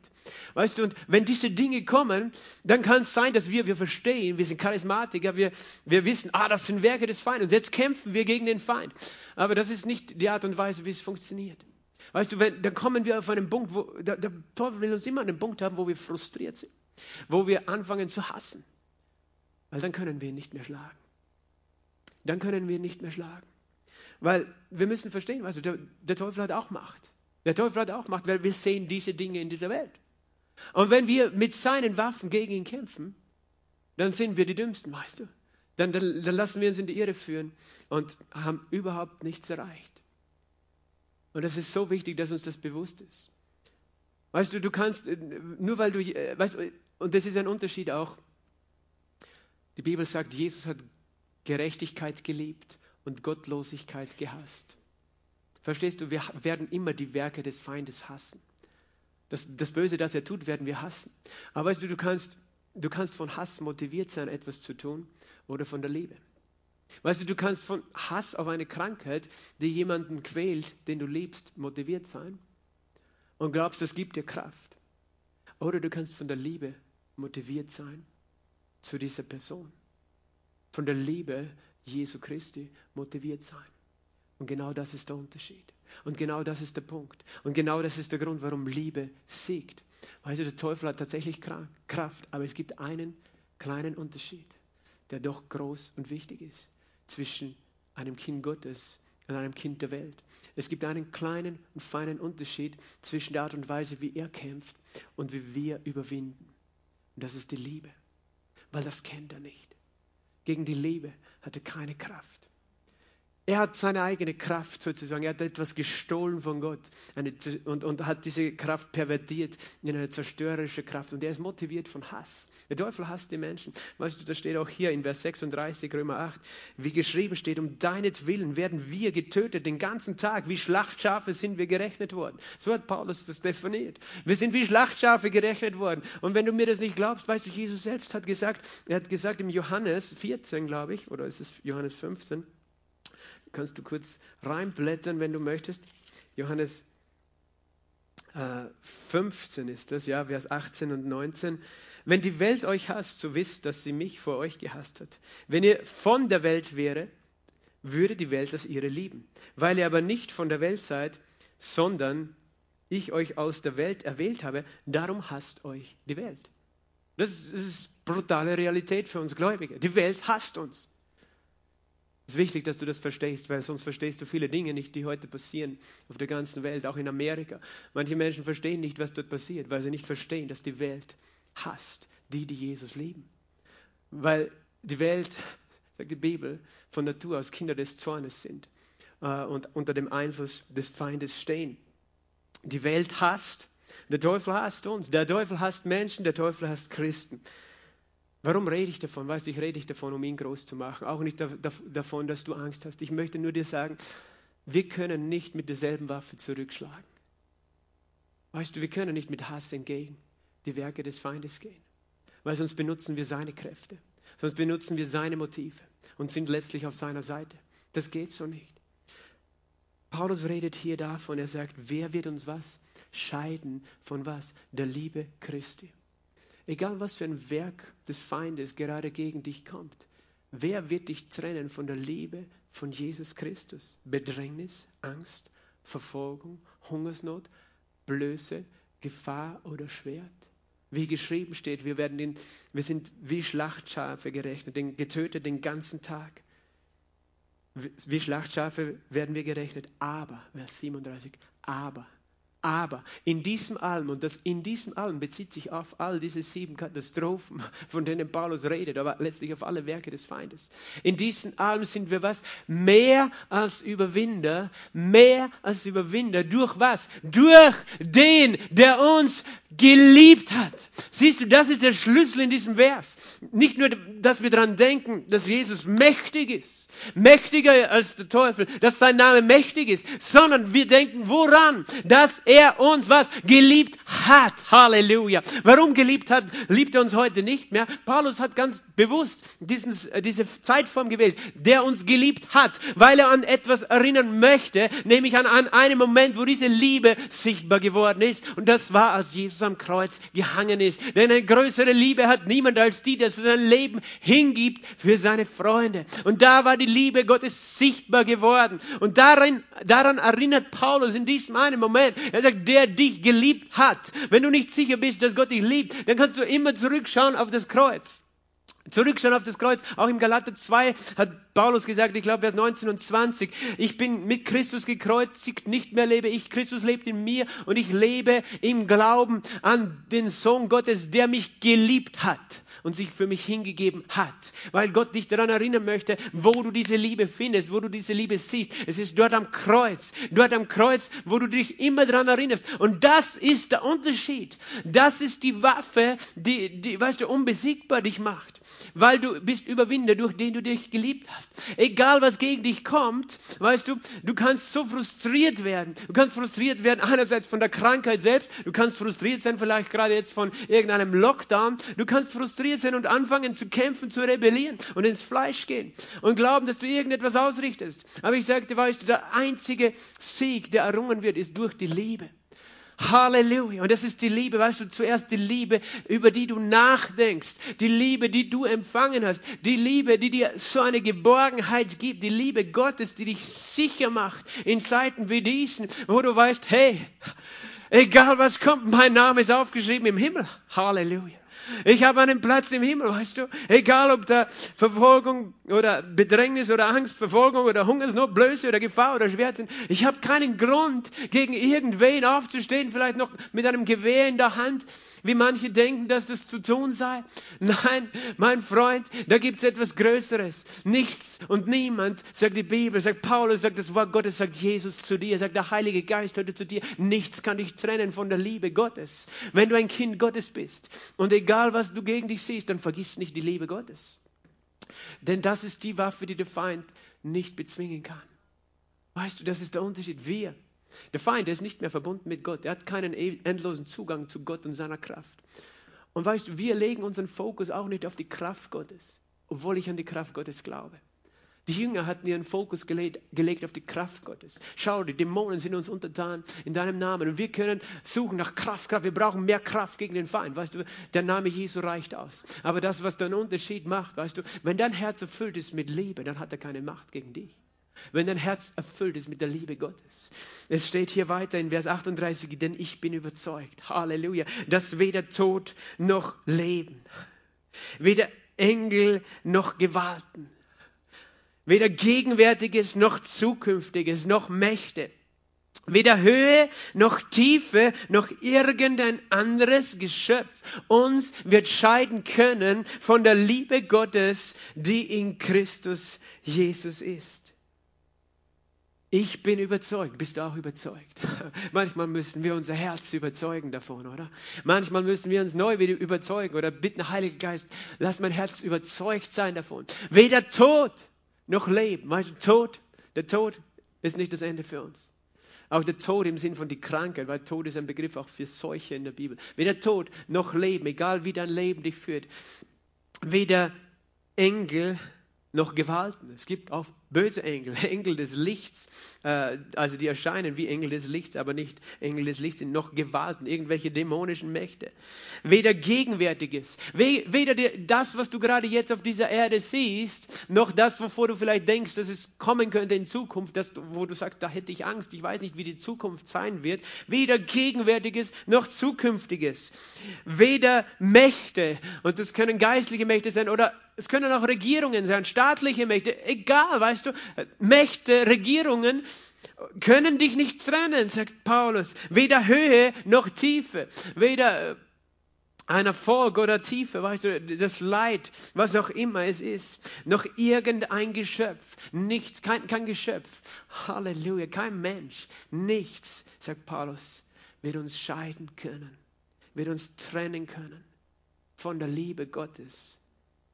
Weißt du, und wenn diese Dinge kommen, dann kann es sein, dass wir, wir verstehen, wir sind Charismatiker, wir, wir wissen, ah, das sind Werke des Feindes. Und jetzt kämpfen wir gegen den Feind. Aber das ist nicht die Art und Weise, wie es funktioniert. Weißt du, wenn, dann kommen wir auf einen Punkt, wo der, der Teufel will uns immer einen Punkt haben, wo wir frustriert sind, wo wir anfangen zu hassen. Weil dann können wir ihn nicht mehr schlagen. Dann können wir ihn nicht mehr schlagen. Weil wir müssen verstehen, weißt du, der, der Teufel hat auch Macht. Der Teufel hat auch Macht, weil wir sehen diese Dinge in dieser Welt. Und wenn wir mit seinen Waffen gegen ihn kämpfen, dann sind wir die Dümmsten, weißt du. Dann, dann, dann lassen wir uns in die Irre führen und haben überhaupt nichts erreicht. Und das ist so wichtig, dass uns das bewusst ist. Weißt du, du kannst, äh, nur weil du, äh, weißt, und das ist ein Unterschied auch. Die Bibel sagt, Jesus hat Gerechtigkeit geliebt und Gottlosigkeit gehasst. Verstehst du, wir werden immer die Werke des Feindes hassen. Das, das Böse, das er tut, werden wir hassen. Aber weißt du, du kannst, du kannst von Hass motiviert sein, etwas zu tun oder von der Liebe. Weißt du, du kannst von Hass auf eine Krankheit, die jemanden quält, den du liebst, motiviert sein und glaubst, das gibt dir Kraft. Oder du kannst von der Liebe motiviert sein zu dieser Person. Von der Liebe Jesu Christi motiviert sein. Und genau das ist der Unterschied. Und genau das ist der Punkt. Und genau das ist der Grund, warum Liebe siegt. Weißt du, der Teufel hat tatsächlich Kraft, aber es gibt einen kleinen Unterschied, der doch groß und wichtig ist zwischen einem Kind Gottes und einem Kind der Welt. Es gibt einen kleinen und feinen Unterschied zwischen der Art und Weise, wie er kämpft und wie wir überwinden. Und das ist die Liebe, weil das kennt er nicht. Gegen die Liebe hat er keine Kraft. Er hat seine eigene Kraft sozusagen. Er hat etwas gestohlen von Gott eine, und, und hat diese Kraft pervertiert in eine zerstörerische Kraft. Und er ist motiviert von Hass. Der Teufel hasst die Menschen. Weißt du, das steht auch hier in Vers 36, Römer 8, wie geschrieben steht, um deinetwillen werden wir getötet den ganzen Tag. Wie Schlachtschafe sind wir gerechnet worden. So hat Paulus das definiert. Wir sind wie Schlachtschafe gerechnet worden. Und wenn du mir das nicht glaubst, weißt du, Jesus selbst hat gesagt, er hat gesagt im Johannes 14, glaube ich, oder ist es Johannes 15, kannst du kurz reinblättern, wenn du möchtest. Johannes äh, 15 ist das, ja, Vers 18 und 19. Wenn die Welt euch hasst, so wisst, dass sie mich vor euch gehasst hat. Wenn ihr von der Welt wäre, würde die Welt das ihre lieben. Weil ihr aber nicht von der Welt seid, sondern ich euch aus der Welt erwählt habe, darum hasst euch die Welt. Das ist, das ist brutale Realität für uns Gläubige. Die Welt hasst uns. Es ist wichtig, dass du das verstehst, weil sonst verstehst du viele Dinge nicht, die heute passieren auf der ganzen Welt, auch in Amerika. Manche Menschen verstehen nicht, was dort passiert, weil sie nicht verstehen, dass die Welt hasst die, die Jesus lieben. Weil die Welt, sagt die Bibel, von Natur aus Kinder des Zornes sind äh, und unter dem Einfluss des Feindes stehen. Die Welt hasst, der Teufel hasst uns, der Teufel hasst Menschen, der Teufel hasst Christen. Warum rede ich davon? Weißt du, ich rede nicht davon, um ihn groß zu machen. Auch nicht davon, dass du Angst hast. Ich möchte nur dir sagen, wir können nicht mit derselben Waffe zurückschlagen. Weißt du, wir können nicht mit Hass entgegen die Werke des Feindes gehen. Weil sonst benutzen wir seine Kräfte. Sonst benutzen wir seine Motive und sind letztlich auf seiner Seite. Das geht so nicht. Paulus redet hier davon, er sagt, wer wird uns was? Scheiden von was? Der Liebe Christi. Egal was für ein Werk des Feindes gerade gegen dich kommt, wer wird dich trennen von der Liebe von Jesus Christus? Bedrängnis, Angst, Verfolgung, Hungersnot, Blöße, Gefahr oder Schwert? Wie geschrieben steht, wir, werden den, wir sind wie Schlachtschafe gerechnet, den, getötet den ganzen Tag. Wie Schlachtschafe werden wir gerechnet. Aber, Vers 37, aber aber in diesem Alm, und das in diesem Alm bezieht sich auf all diese sieben Katastrophen, von denen Paulus redet, aber letztlich auf alle Werke des Feindes. In diesem Alm sind wir was? Mehr als Überwinder, mehr als Überwinder. Durch was? Durch den, der uns geliebt hat. Siehst du, das ist der Schlüssel in diesem Vers. Nicht nur, dass wir daran denken, dass Jesus mächtig ist, mächtiger als der Teufel, dass sein Name mächtig ist, sondern wir denken woran? Dass er uns was geliebt hat. Halleluja. Warum geliebt hat, liebt er uns heute nicht mehr. Paulus hat ganz bewusst diesen, äh, diese Zeitform gewählt, der uns geliebt hat, weil er an etwas erinnern möchte, nämlich an, an einen Moment, wo diese Liebe sichtbar geworden ist. Und das war, als Jesus am Kreuz gehangen ist. Denn eine größere Liebe hat niemand als die, der sein Leben hingibt für seine Freunde. Und da war die Liebe Gottes sichtbar geworden. Und daran, daran erinnert Paulus in diesem einen Moment. Er sagt, der dich geliebt hat. Wenn du nicht sicher bist, dass Gott dich liebt, dann kannst du immer zurückschauen auf das Kreuz. Zurückschauen auf das Kreuz. Auch im Galater 2 hat Paulus gesagt, ich glaube, Vers 19 und 20, ich bin mit Christus gekreuzigt, nicht mehr lebe ich, Christus lebt in mir und ich lebe im Glauben an den Sohn Gottes, der mich geliebt hat und sich für mich hingegeben hat, weil Gott dich daran erinnern möchte, wo du diese Liebe findest, wo du diese Liebe siehst. Es ist dort am Kreuz, dort am Kreuz, wo du dich immer daran erinnerst. Und das ist der Unterschied. Das ist die Waffe, die, die weißt du, unbesiegbar dich macht, weil du bist Überwinder, durch den du dich geliebt hast. Egal was gegen dich kommt, weißt du, du kannst so frustriert werden. Du kannst frustriert werden einerseits von der Krankheit selbst, du kannst frustriert sein vielleicht gerade jetzt von irgendeinem Lockdown, du kannst frustriert frustriert sein und anfangen zu kämpfen, zu rebellieren und ins Fleisch gehen und glauben, dass du irgendetwas ausrichtest. Aber ich sagte, weißt du, der einzige Sieg, der errungen wird, ist durch die Liebe. Halleluja. Und das ist die Liebe, weißt du, zuerst die Liebe, über die du nachdenkst, die Liebe, die du empfangen hast, die Liebe, die dir so eine Geborgenheit gibt, die Liebe Gottes, die dich sicher macht in Zeiten wie diesen, wo du weißt, hey, egal was kommt, mein Name ist aufgeschrieben im Himmel. Halleluja. Ich habe einen Platz im Himmel, weißt du? Egal ob da Verfolgung oder Bedrängnis oder Angst, Verfolgung oder Hungersnot, Blöße oder Gefahr oder Schmerzen. Ich habe keinen Grund, gegen irgendwen aufzustehen, vielleicht noch mit einem Gewehr in der Hand wie manche denken, dass das zu tun sei. Nein, mein Freund, da gibt es etwas Größeres. Nichts und niemand, sagt die Bibel, sagt Paulus, sagt das Wort Gottes, sagt Jesus zu dir, sagt der Heilige Geist heute zu dir, nichts kann dich trennen von der Liebe Gottes. Wenn du ein Kind Gottes bist und egal was du gegen dich siehst, dann vergiss nicht die Liebe Gottes. Denn das ist die Waffe, die der Feind nicht bezwingen kann. Weißt du, das ist der Unterschied. Wir der Feind ist nicht mehr verbunden mit Gott. Er hat keinen e- endlosen Zugang zu Gott und seiner Kraft. Und weißt du, wir legen unseren Fokus auch nicht auf die Kraft Gottes, obwohl ich an die Kraft Gottes glaube. Die Jünger hatten ihren Fokus gelegt, gelegt, auf die Kraft Gottes. Schau, die Dämonen sind uns untertan in deinem Namen und wir können suchen nach Kraft, Kraft. Wir brauchen mehr Kraft gegen den Feind. Weißt du, der Name Jesu reicht aus. Aber das, was den Unterschied macht, weißt du, wenn dein Herz erfüllt ist mit Liebe, dann hat er keine Macht gegen dich wenn dein Herz erfüllt ist mit der Liebe Gottes. Es steht hier weiter in Vers 38, denn ich bin überzeugt, Halleluja, dass weder Tod noch Leben, weder Engel noch Gewalten, weder Gegenwärtiges noch Zukünftiges noch Mächte, weder Höhe noch Tiefe noch irgendein anderes Geschöpf uns wird scheiden können von der Liebe Gottes, die in Christus Jesus ist. Ich bin überzeugt. Bist du auch überzeugt? Manchmal müssen wir unser Herz überzeugen davon, oder? Manchmal müssen wir uns neu wieder überzeugen oder bitten, Heiliger Geist, lass mein Herz überzeugt sein davon. Weder Tod noch Leben. Weißt du, Tod, der Tod ist nicht das Ende für uns. Auch der Tod im Sinn von die Krankheit, weil Tod ist ein Begriff auch für Seuche in der Bibel. Weder Tod noch Leben, egal wie dein Leben dich führt. Weder Engel noch Gewalten. Es gibt auch böse Engel, Engel des Lichts, äh, also die erscheinen wie Engel des Lichts, aber nicht Engel des Lichts sind noch Gewalten, irgendwelche dämonischen Mächte. Weder Gegenwärtiges, weder das, was du gerade jetzt auf dieser Erde siehst, noch das, wovor du vielleicht denkst, dass es kommen könnte in Zukunft, dass wo du sagst, da hätte ich Angst, ich weiß nicht, wie die Zukunft sein wird. Weder Gegenwärtiges noch Zukünftiges. Weder Mächte, und das können geistliche Mächte sein, oder es können auch Regierungen sein, staatliche Mächte, egal, weißt du, Mächte, Regierungen können dich nicht trennen, sagt Paulus. Weder Höhe noch Tiefe, weder äh, ein Erfolg oder Tiefe, weißt du, das Leid, was auch immer es ist, noch irgendein Geschöpf, nichts, kein, kein Geschöpf, Halleluja, kein Mensch, nichts, sagt Paulus, wird uns scheiden können, wird uns trennen können von der Liebe Gottes,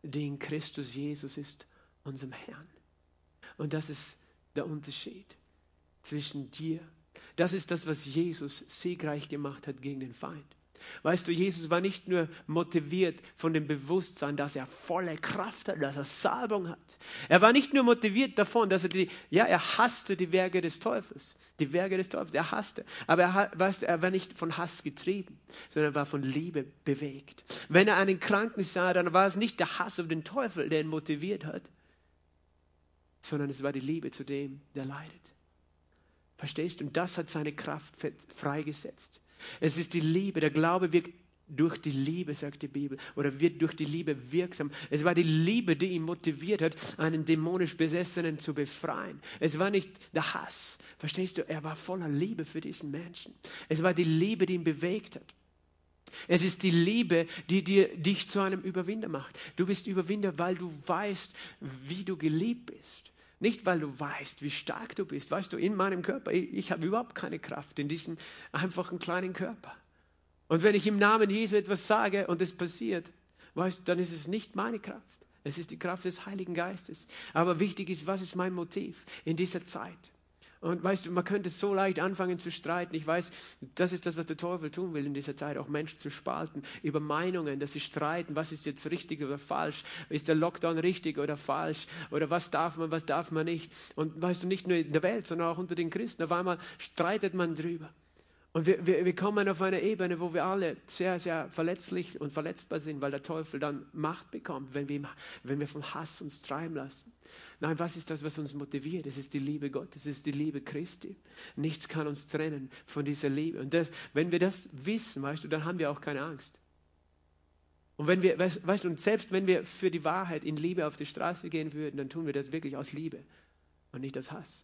die in Christus Jesus ist, unserem Herrn. Und das ist der Unterschied zwischen dir. Das ist das, was Jesus siegreich gemacht hat gegen den Feind. Weißt du, Jesus war nicht nur motiviert von dem Bewusstsein, dass er volle Kraft hat, dass er Salbung hat. Er war nicht nur motiviert davon, dass er die, ja, er hasste die Werke des Teufels. Die Werke des Teufels, er hasste. Aber er, weißt du, er war nicht von Hass getrieben, sondern er war von Liebe bewegt. Wenn er einen Kranken sah, dann war es nicht der Hass auf den Teufel, der ihn motiviert hat, sondern es war die Liebe zu dem, der leidet. Verstehst du? Und das hat seine Kraft freigesetzt. Es ist die Liebe. Der Glaube wirkt durch die Liebe, sagt die Bibel, oder wird durch die Liebe wirksam. Es war die Liebe, die ihn motiviert hat, einen dämonisch Besessenen zu befreien. Es war nicht der Hass. Verstehst du? Er war voller Liebe für diesen Menschen. Es war die Liebe, die ihn bewegt hat. Es ist die Liebe, die dir, dich zu einem Überwinder macht. Du bist Überwinder, weil du weißt, wie du geliebt bist. Nicht, weil du weißt, wie stark du bist. Weißt du, in meinem Körper, ich, ich habe überhaupt keine Kraft in diesem einfachen kleinen Körper. Und wenn ich im Namen Jesu etwas sage und es passiert, weißt du, dann ist es nicht meine Kraft. Es ist die Kraft des Heiligen Geistes. Aber wichtig ist, was ist mein Motiv in dieser Zeit? Und weißt du, man könnte so leicht anfangen zu streiten. Ich weiß, das ist das, was der Teufel tun will in dieser Zeit, auch Menschen zu spalten über Meinungen, dass sie streiten, was ist jetzt richtig oder falsch, ist der Lockdown richtig oder falsch oder was darf man, was darf man nicht. Und weißt du, nicht nur in der Welt, sondern auch unter den Christen, auf einmal streitet man drüber. Und wir, wir, wir kommen auf eine Ebene, wo wir alle sehr, sehr verletzlich und verletzbar sind, weil der Teufel dann Macht bekommt, wenn wir, wenn wir vom Hass uns treiben lassen. Nein, was ist das, was uns motiviert? Es ist die Liebe Gottes, es ist die Liebe Christi. Nichts kann uns trennen von dieser Liebe. Und das, wenn wir das wissen, weißt du, dann haben wir auch keine Angst. Und wenn wir, weißt du, und selbst wenn wir für die Wahrheit in Liebe auf die Straße gehen würden, dann tun wir das wirklich aus Liebe und nicht aus Hass.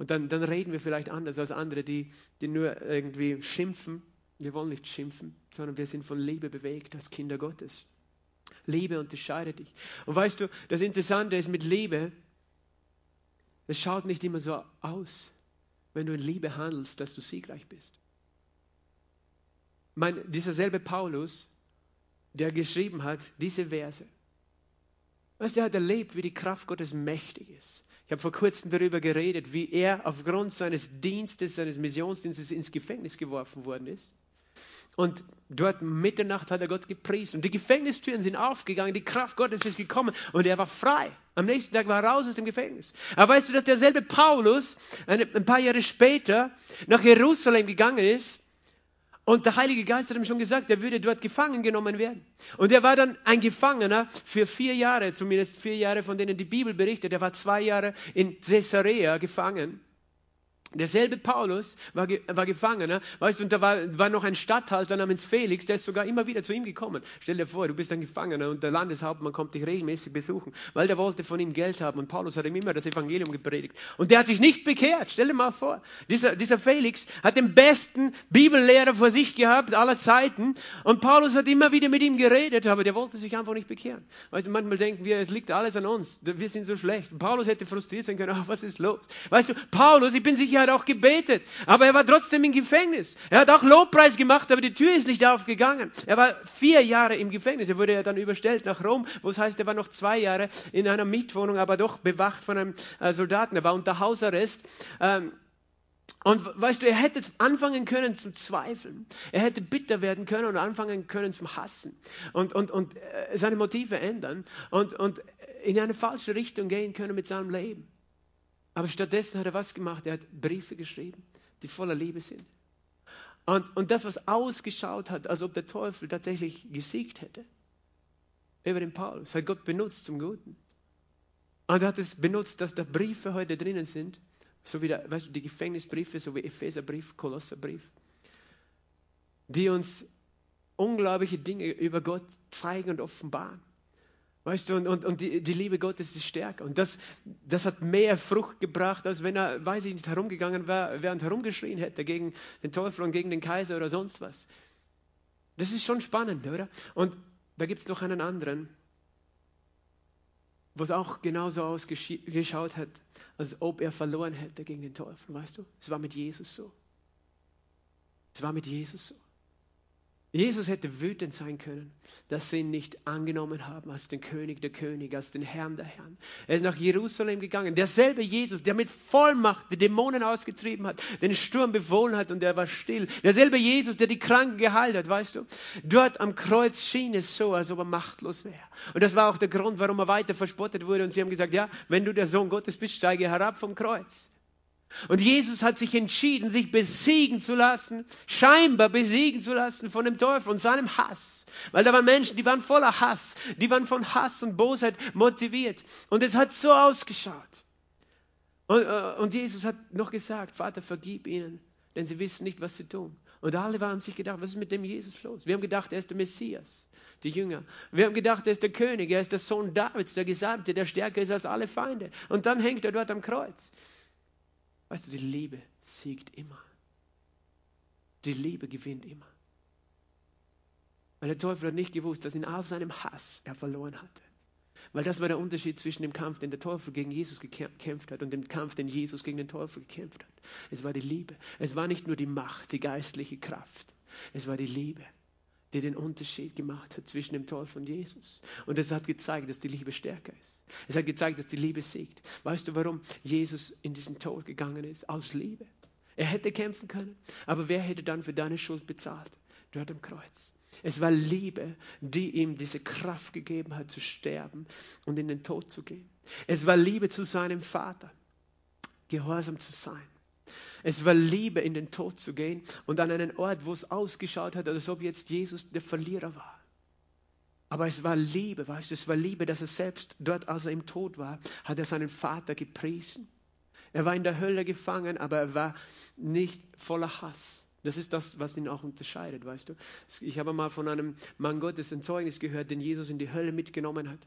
Und dann, dann reden wir vielleicht anders als andere, die, die nur irgendwie schimpfen. Wir wollen nicht schimpfen, sondern wir sind von Liebe bewegt als Kinder Gottes. Liebe unterscheidet dich. Und weißt du, das Interessante ist mit Liebe, es schaut nicht immer so aus, wenn du in Liebe handelst, dass du siegreich bist. Mein, dieser selbe Paulus, der geschrieben hat, diese Verse, weißt du, er hat erlebt, wie die Kraft Gottes mächtig ist. Ich habe vor kurzem darüber geredet, wie er aufgrund seines Dienstes, seines Missionsdienstes ins Gefängnis geworfen worden ist. Und dort Mitternacht hat er Gott gepriesen. Und die Gefängnistüren sind aufgegangen, die Kraft Gottes ist gekommen und er war frei. Am nächsten Tag war er raus aus dem Gefängnis. Aber weißt du, dass derselbe Paulus ein paar Jahre später nach Jerusalem gegangen ist und der Heilige Geist hat ihm schon gesagt, er würde dort gefangen genommen werden. Und er war dann ein Gefangener für vier Jahre, zumindest vier Jahre, von denen die Bibel berichtet. Er war zwei Jahre in Caesarea gefangen. Derselbe Paulus war, war Gefangener, weißt du, und da war, war noch ein Statthalter namens Felix, der ist sogar immer wieder zu ihm gekommen. Stell dir vor, du bist ein Gefangener und der Landeshauptmann kommt dich regelmäßig besuchen, weil der wollte von ihm Geld haben und Paulus hat ihm immer das Evangelium gepredigt. Und der hat sich nicht bekehrt. Stell dir mal vor, dieser, dieser Felix hat den besten Bibellehrer vor sich gehabt aller Zeiten und Paulus hat immer wieder mit ihm geredet, aber der wollte sich einfach nicht bekehren. Weißt du, manchmal denken wir, es liegt alles an uns, wir sind so schlecht. Paulus hätte frustriert sein können, oh, was ist los? Weißt du, Paulus, ich bin sicher, er hat auch gebetet, aber er war trotzdem im Gefängnis. Er hat auch Lobpreis gemacht, aber die Tür ist nicht aufgegangen. Er war vier Jahre im Gefängnis. Er wurde ja dann überstellt nach Rom, wo es heißt, er war noch zwei Jahre in einer Mietwohnung, aber doch bewacht von einem äh, Soldaten. Er war unter Hausarrest. Ähm, und weißt du, er hätte anfangen können zu zweifeln. Er hätte bitter werden können und anfangen können zum Hassen und, und, und äh, seine Motive ändern und, und in eine falsche Richtung gehen können mit seinem Leben. Aber stattdessen hat er was gemacht? Er hat Briefe geschrieben, die voller Liebe sind. Und, und das, was ausgeschaut hat, als ob der Teufel tatsächlich gesiegt hätte, über den Paulus, hat Gott benutzt zum Guten. Und er hat es benutzt, dass da Briefe heute drinnen sind, so wie der, weißt du, die Gefängnisbriefe, so wie Epheserbrief, Kolosserbrief, die uns unglaubliche Dinge über Gott zeigen und offenbaren. Weißt du, und, und, und die, die, Liebe Gottes ist stärker. Und das, das hat mehr Frucht gebracht, als wenn er, weiß ich nicht, herumgegangen wäre, während herumgeschrien hätte gegen den Teufel und gegen den Kaiser oder sonst was. Das ist schon spannend, oder? Und da gibt es noch einen anderen, wo es auch genauso ausgeschaut hat, als ob er verloren hätte gegen den Teufel, weißt du? Es war mit Jesus so. Es war mit Jesus so. Jesus hätte wütend sein können, dass sie ihn nicht angenommen haben als den König der Könige, als den Herrn der Herren. Er ist nach Jerusalem gegangen. Derselbe Jesus, der mit Vollmacht die Dämonen ausgetrieben hat, den Sturm befohlen hat und er war still. Derselbe Jesus, der die Kranken geheilt hat, weißt du. Dort am Kreuz schien es so, als ob er machtlos wäre. Und das war auch der Grund, warum er weiter verspottet wurde. Und sie haben gesagt, ja, wenn du der Sohn Gottes bist, steige herab vom Kreuz. Und Jesus hat sich entschieden, sich besiegen zu lassen, scheinbar besiegen zu lassen von dem Teufel und seinem Hass. Weil da waren Menschen, die waren voller Hass, die waren von Hass und Bosheit motiviert. Und es hat so ausgeschaut. Und, äh, und Jesus hat noch gesagt, Vater, vergib ihnen, denn sie wissen nicht, was sie tun. Und alle haben sich gedacht, was ist mit dem Jesus los? Wir haben gedacht, er ist der Messias, die Jünger. Wir haben gedacht, er ist der König, er ist der Sohn Davids, der Gesalbte, der stärker ist als alle Feinde. Und dann hängt er dort am Kreuz. Weißt du, die Liebe siegt immer. Die Liebe gewinnt immer. Weil der Teufel hat nicht gewusst, dass in all seinem Hass er verloren hatte. Weil das war der Unterschied zwischen dem Kampf, den der Teufel gegen Jesus gekämpft hat und dem Kampf, den Jesus gegen den Teufel gekämpft hat. Es war die Liebe. Es war nicht nur die Macht, die geistliche Kraft. Es war die Liebe die den Unterschied gemacht hat zwischen dem Teufel und Jesus. Und es hat gezeigt, dass die Liebe stärker ist. Es hat gezeigt, dass die Liebe siegt. Weißt du, warum Jesus in diesen Tod gegangen ist? Aus Liebe. Er hätte kämpfen können, aber wer hätte dann für deine Schuld bezahlt? Dort am Kreuz. Es war Liebe, die ihm diese Kraft gegeben hat, zu sterben und in den Tod zu gehen. Es war Liebe zu seinem Vater, gehorsam zu sein. Es war Liebe, in den Tod zu gehen und an einen Ort, wo es ausgeschaut hat, als ob jetzt Jesus der Verlierer war. Aber es war Liebe, weißt du, es war Liebe, dass er selbst dort, als er im Tod war, hat er seinen Vater gepriesen. Er war in der Hölle gefangen, aber er war nicht voller Hass. Das ist das, was ihn auch unterscheidet, weißt du. Ich habe mal von einem Mann Gottes ein Zeugnis gehört, den Jesus in die Hölle mitgenommen hat.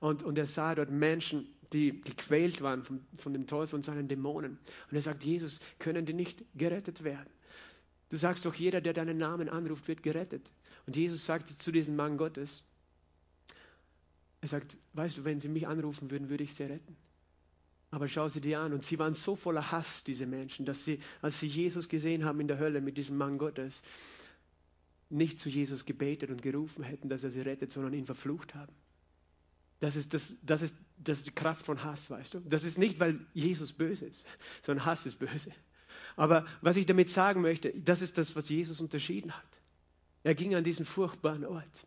Und, und er sah dort Menschen, die gequält waren von, von dem Teufel und seinen Dämonen. Und er sagt, Jesus, können die nicht gerettet werden? Du sagst doch, jeder, der deinen Namen anruft, wird gerettet. Und Jesus sagt zu diesem Mann Gottes, er sagt, weißt du, wenn sie mich anrufen würden, würde ich sie retten. Aber schau sie dir an. Und sie waren so voller Hass, diese Menschen, dass sie, als sie Jesus gesehen haben in der Hölle mit diesem Mann Gottes, nicht zu Jesus gebetet und gerufen hätten, dass er sie rettet, sondern ihn verflucht haben. Das ist, das, das, ist, das ist die Kraft von Hass, weißt du? Das ist nicht, weil Jesus böse ist, sondern Hass ist böse. Aber was ich damit sagen möchte, das ist das, was Jesus unterschieden hat. Er ging an diesen furchtbaren Ort.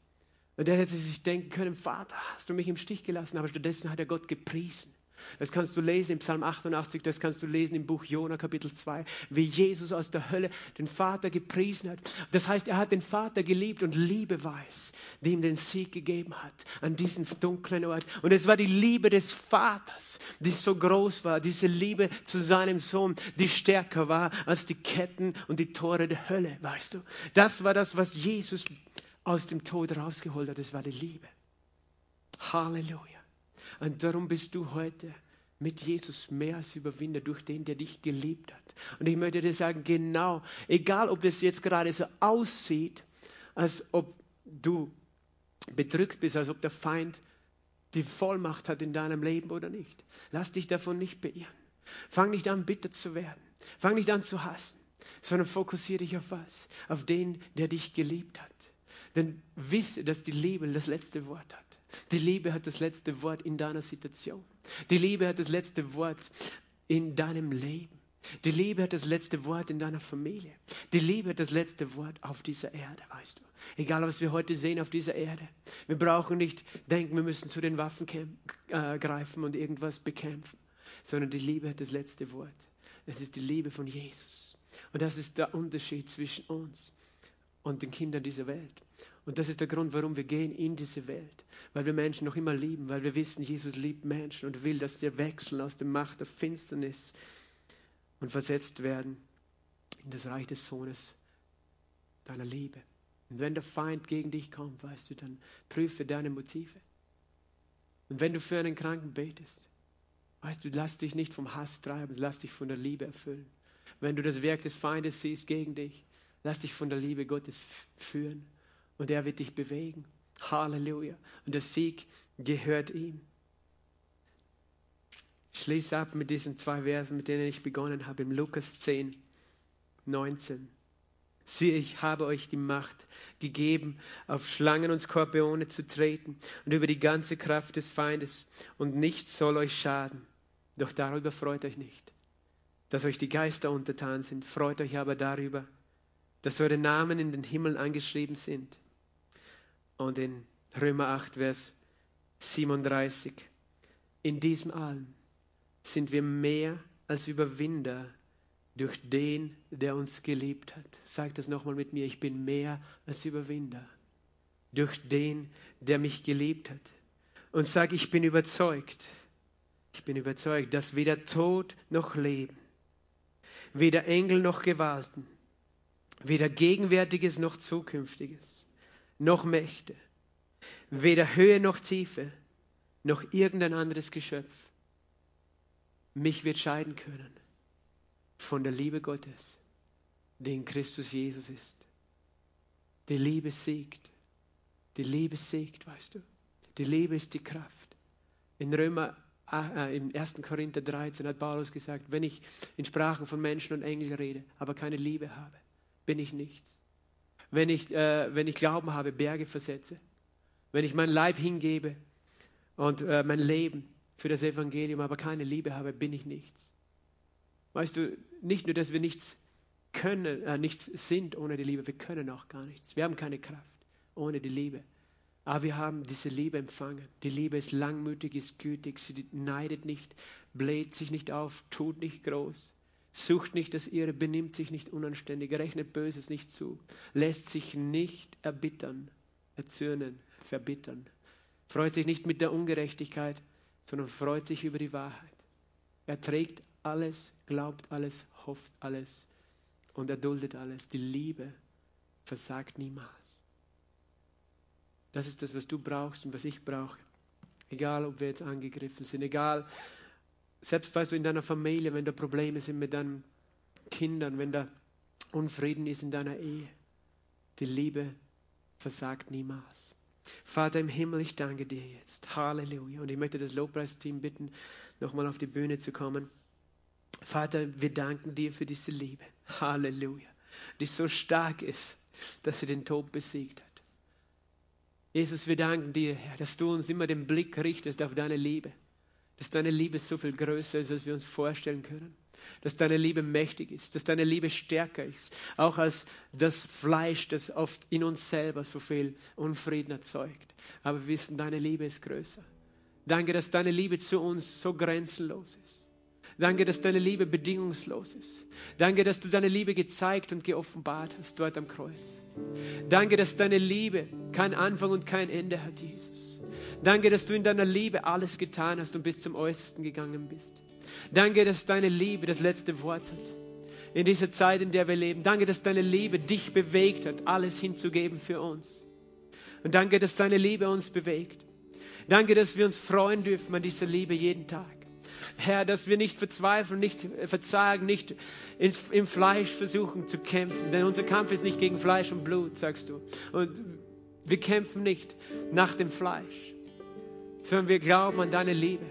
Und er hätte sich denken können, Vater, hast du mich im Stich gelassen? Aber stattdessen hat er Gott gepriesen. Das kannst du lesen im Psalm 88, das kannst du lesen im Buch Jona Kapitel 2, wie Jesus aus der Hölle den Vater gepriesen hat. Das heißt, er hat den Vater geliebt und Liebe weiß, die ihm den Sieg gegeben hat an diesem dunklen Ort. Und es war die Liebe des Vaters, die so groß war, diese Liebe zu seinem Sohn, die stärker war als die Ketten und die Tore der Hölle, weißt du. Das war das, was Jesus aus dem Tod rausgeholt hat, das war die Liebe. Halleluja. Und darum bist du heute mit Jesus mehr als Überwinder durch den, der dich geliebt hat. Und ich möchte dir sagen, genau, egal ob es jetzt gerade so aussieht, als ob du bedrückt bist, als ob der Feind die Vollmacht hat in deinem Leben oder nicht. Lass dich davon nicht beirren. Fang nicht an, bitter zu werden. Fang nicht an zu hassen, sondern fokussiere dich auf was? Auf den, der dich geliebt hat. Denn wisse, dass die Liebe das letzte Wort hat. Die Liebe hat das letzte Wort in deiner Situation. Die Liebe hat das letzte Wort in deinem Leben. Die Liebe hat das letzte Wort in deiner Familie. Die Liebe hat das letzte Wort auf dieser Erde, weißt du. Egal, was wir heute sehen auf dieser Erde. Wir brauchen nicht denken, wir müssen zu den Waffen äh, greifen und irgendwas bekämpfen, sondern die Liebe hat das letzte Wort. Es ist die Liebe von Jesus. Und das ist der Unterschied zwischen uns und den Kindern dieser Welt. Und das ist der Grund, warum wir gehen in diese Welt. Weil wir Menschen noch immer lieben, weil wir wissen, Jesus liebt Menschen und will, dass sie wechseln aus der Macht der Finsternis und versetzt werden in das Reich des Sohnes deiner Liebe. Und wenn der Feind gegen dich kommt, weißt du, dann prüfe deine Motive. Und wenn du für einen Kranken betest, weißt du, lass dich nicht vom Hass treiben, lass dich von der Liebe erfüllen. Wenn du das Werk des Feindes siehst gegen dich, lass dich von der Liebe Gottes führen und er wird dich bewegen. Halleluja. Und der Sieg gehört ihm. Ich schließe ab mit diesen zwei Versen, mit denen ich begonnen habe, im Lukas 10, 19. Siehe, ich habe euch die Macht gegeben, auf Schlangen und Skorpione zu treten und über die ganze Kraft des Feindes, und nichts soll euch schaden. Doch darüber freut euch nicht, dass euch die Geister untertan sind. Freut euch aber darüber, dass eure Namen in den Himmel angeschrieben sind. Und in Römer 8, Vers 37, in diesem allen sind wir mehr als Überwinder durch den, der uns geliebt hat. Sag das nochmal mit mir, ich bin mehr als Überwinder durch den, der mich geliebt hat. Und sag, ich bin überzeugt, ich bin überzeugt, dass weder Tod noch Leben, weder Engel noch Gewalten, weder Gegenwärtiges noch Zukünftiges, noch Mächte, weder Höhe noch Tiefe, noch irgendein anderes Geschöpf mich wird scheiden können von der Liebe Gottes, die in Christus Jesus ist. Die Liebe siegt. Die Liebe siegt, weißt du. Die Liebe ist die Kraft. In Römer, äh, im 1. Korinther 13 hat Paulus gesagt, wenn ich in Sprachen von Menschen und Engeln rede, aber keine Liebe habe, bin ich nichts wenn ich, äh, wenn ich Glauben habe, Berge versetze. Wenn ich mein Leib hingebe und äh, mein Leben für das Evangelium, aber keine Liebe habe, bin ich nichts. Weißt du, nicht nur, dass wir nichts können, äh, nichts sind ohne die Liebe, wir können auch gar nichts. Wir haben keine Kraft ohne die Liebe. Aber wir haben diese Liebe empfangen. Die Liebe ist langmütig, ist gütig, sie neidet nicht, bläht sich nicht auf, tut nicht groß. Sucht nicht das Ihre, benimmt sich nicht unanständig, rechnet Böses nicht zu, lässt sich nicht erbittern, erzürnen, verbittern, freut sich nicht mit der Ungerechtigkeit, sondern freut sich über die Wahrheit. Er trägt alles, glaubt alles, hofft alles und erduldet alles. Die Liebe versagt niemals. Das ist das, was du brauchst und was ich brauche. Egal, ob wir jetzt angegriffen sind, egal, selbst weißt du, in deiner Familie, wenn da Probleme sind mit deinen Kindern, wenn da Unfrieden ist in deiner Ehe, die Liebe versagt niemals. Vater im Himmel, ich danke dir jetzt. Halleluja. Und ich möchte das Lobpreisteam bitten, nochmal auf die Bühne zu kommen. Vater, wir danken dir für diese Liebe. Halleluja. Die so stark ist, dass sie den Tod besiegt hat. Jesus, wir danken dir, Herr, dass du uns immer den Blick richtest auf deine Liebe. Dass deine Liebe so viel größer ist, als wir uns vorstellen können. Dass deine Liebe mächtig ist, dass deine Liebe stärker ist, auch als das Fleisch, das oft in uns selber so viel Unfrieden erzeugt. Aber wir wissen, deine Liebe ist größer. Danke, dass deine Liebe zu uns so grenzenlos ist. Danke, dass deine Liebe bedingungslos ist. Danke, dass du deine Liebe gezeigt und geoffenbart hast dort am Kreuz. Danke, dass deine Liebe kein Anfang und kein Ende hat, Jesus. Danke, dass du in deiner Liebe alles getan hast und bis zum Äußersten gegangen bist. Danke, dass deine Liebe das letzte Wort hat. In dieser Zeit, in der wir leben. Danke, dass deine Liebe dich bewegt hat, alles hinzugeben für uns. Und danke, dass deine Liebe uns bewegt. Danke, dass wir uns freuen dürfen an dieser Liebe jeden Tag. Herr, dass wir nicht verzweifeln, nicht verzagen, nicht im Fleisch versuchen zu kämpfen. Denn unser Kampf ist nicht gegen Fleisch und Blut, sagst du. Und wir kämpfen nicht nach dem Fleisch, sondern wir glauben an deine Liebe.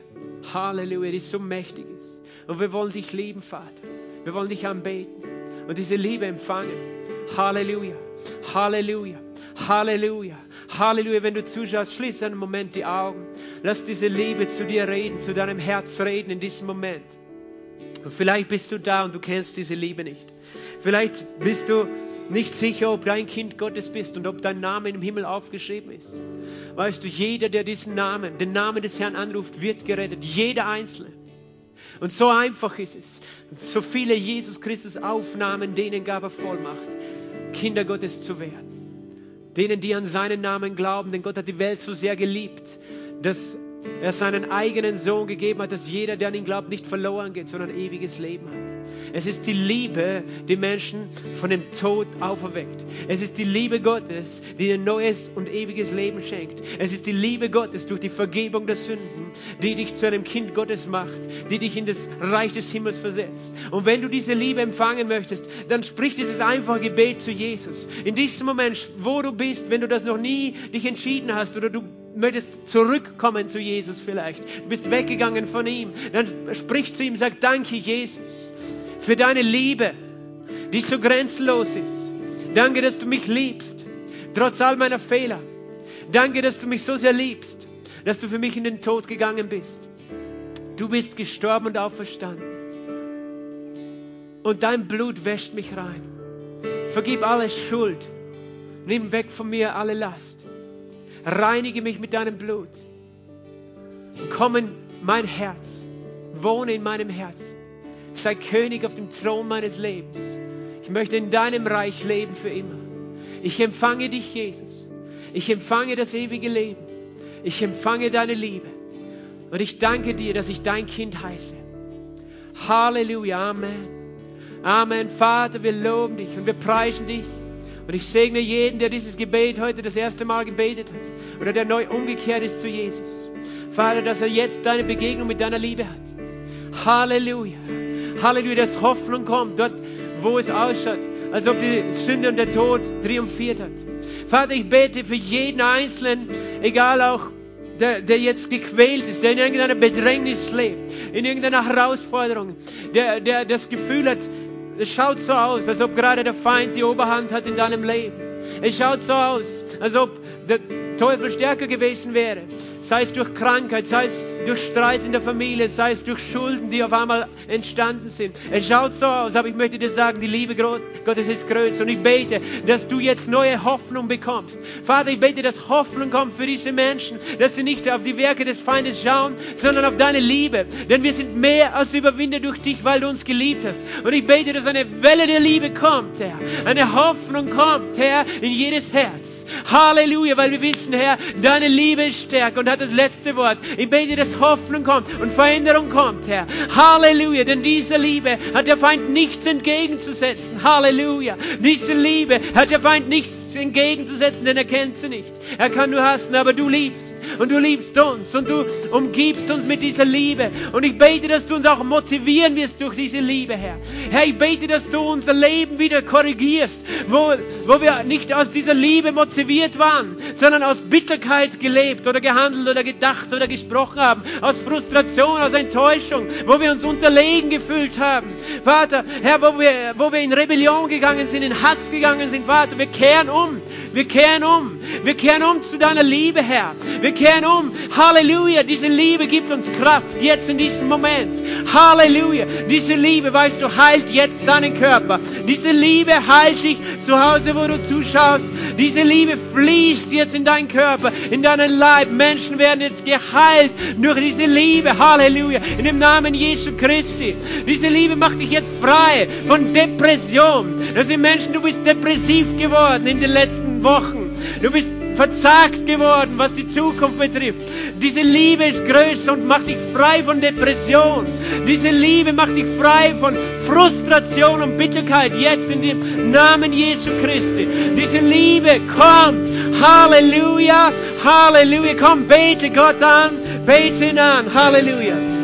Halleluja, die so mächtig ist. Und wir wollen dich lieben, Vater. Wir wollen dich anbeten und diese Liebe empfangen. Halleluja, Halleluja, Halleluja. Halleluja, wenn du zuschaust, schließ einen Moment die Augen. Lass diese Liebe zu dir reden, zu deinem Herz reden in diesem Moment. Und vielleicht bist du da und du kennst diese Liebe nicht. Vielleicht bist du nicht sicher, ob du ein Kind Gottes bist und ob dein Name im Himmel aufgeschrieben ist. Weißt du, jeder, der diesen Namen, den Namen des Herrn anruft, wird gerettet. Jeder Einzelne. Und so einfach ist es. So viele Jesus Christus Aufnahmen, denen gab er Vollmacht, Kinder Gottes zu werden denen, die an seinen Namen glauben, denn Gott hat die Welt so sehr geliebt, dass er seinen eigenen Sohn gegeben hat, dass jeder, der an ihn glaubt, nicht verloren geht, sondern ewiges Leben hat. Es ist die Liebe, die Menschen von dem Tod auferweckt. Es ist die Liebe Gottes, die ein neues und ewiges Leben schenkt. Es ist die Liebe Gottes durch die Vergebung der Sünden, die dich zu einem Kind Gottes macht, die dich in das Reich des Himmels versetzt. Und wenn du diese Liebe empfangen möchtest, dann sprich dieses einfache Gebet zu Jesus. In diesem Moment, wo du bist, wenn du das noch nie dich entschieden hast oder du möchtest zurückkommen zu Jesus vielleicht, du bist weggegangen von ihm, dann sprich zu ihm, sag Danke, Jesus für deine Liebe, die so grenzenlos ist. Danke, dass du mich liebst, trotz all meiner Fehler. Danke, dass du mich so sehr liebst, dass du für mich in den Tod gegangen bist. Du bist gestorben und auferstanden. Und dein Blut wäscht mich rein. Vergib alle Schuld. Nimm weg von mir alle Last. Reinige mich mit deinem Blut. Komm in mein Herz. Wohne in meinem Herzen sei König auf dem Thron meines Lebens. Ich möchte in deinem Reich leben für immer. Ich empfange dich, Jesus. Ich empfange das ewige Leben. Ich empfange deine Liebe. Und ich danke dir, dass ich dein Kind heiße. Halleluja, Amen. Amen. Vater, wir loben dich und wir preisen dich. Und ich segne jeden, der dieses Gebet heute das erste Mal gebetet hat oder der neu umgekehrt ist zu Jesus. Vater, dass er jetzt deine Begegnung mit deiner Liebe hat. Halleluja. Halleluja, dass Hoffnung kommt, dort, wo es ausschaut, als ob die Sünde und der Tod triumphiert hat. Vater, ich bete für jeden Einzelnen, egal auch der, der jetzt gequält ist, der in irgendeiner Bedrängnis lebt, in irgendeiner Herausforderung, der, der das Gefühl hat, es schaut so aus, als ob gerade der Feind die Oberhand hat in deinem Leben. Es schaut so aus, als ob der Teufel stärker gewesen wäre. Sei es durch Krankheit, sei es durch Streit in der Familie, sei es durch Schulden, die auf einmal entstanden sind. Es schaut so aus, aber ich möchte dir sagen, die Liebe Gottes ist größer. Und ich bete, dass du jetzt neue Hoffnung bekommst. Vater, ich bete, dass Hoffnung kommt für diese Menschen, dass sie nicht auf die Werke des Feindes schauen, sondern auf deine Liebe. Denn wir sind mehr als Überwinder durch dich, weil du uns geliebt hast. Und ich bete, dass eine Welle der Liebe kommt, Herr. Eine Hoffnung kommt, Herr, in jedes Herz. Halleluja, weil wir wissen, Herr, deine Liebe ist stärker und hat das letzte Wort. Ich bete, dass Hoffnung kommt und Veränderung kommt, Herr. Halleluja, denn diese Liebe hat der Feind nichts entgegenzusetzen. Halleluja. Diese Liebe hat der Feind nichts entgegenzusetzen, denn er kennt sie nicht. Er kann nur hassen, aber du liebst und du liebst uns und du umgibst uns mit dieser Liebe. Und ich bete, dass du uns auch motivieren wirst durch diese Liebe, Herr. Herr, ich bete, dass du unser Leben wieder korrigierst, wo, wo wir nicht aus dieser Liebe motiviert waren, sondern aus Bitterkeit gelebt oder gehandelt oder gedacht oder gesprochen haben, aus Frustration, aus Enttäuschung, wo wir uns unterlegen gefühlt haben. Vater, Herr, wo wir, wo wir in Rebellion gegangen sind, in Hass gegangen sind, Vater, wir kehren um. Wir kehren um. Wir kehren um zu deiner Liebe, Herr. Wir kehren um. Halleluja. Diese Liebe gibt uns Kraft jetzt in diesem Moment. Halleluja. Diese Liebe, weißt du, heilt jetzt deinen Körper. Diese Liebe heilt dich zu Hause, wo du zuschaust. Diese Liebe fließt jetzt in deinen Körper, in deinen Leib. Menschen werden jetzt geheilt durch diese Liebe. Halleluja. In dem Namen Jesu Christi. Diese Liebe macht dich jetzt frei von Depression. Das sind Menschen, du bist depressiv geworden in den letzten Wochen. Du bist verzagt geworden, was die Zukunft betrifft. Diese Liebe ist größer und macht dich frei von Depression. Diese Liebe macht dich frei von Frustration und Bitterkeit. Jetzt in dem Namen Jesu Christi. Diese Liebe kommt. Halleluja. Halleluja. Komm, bete Gott an. Bete ihn an. Halleluja.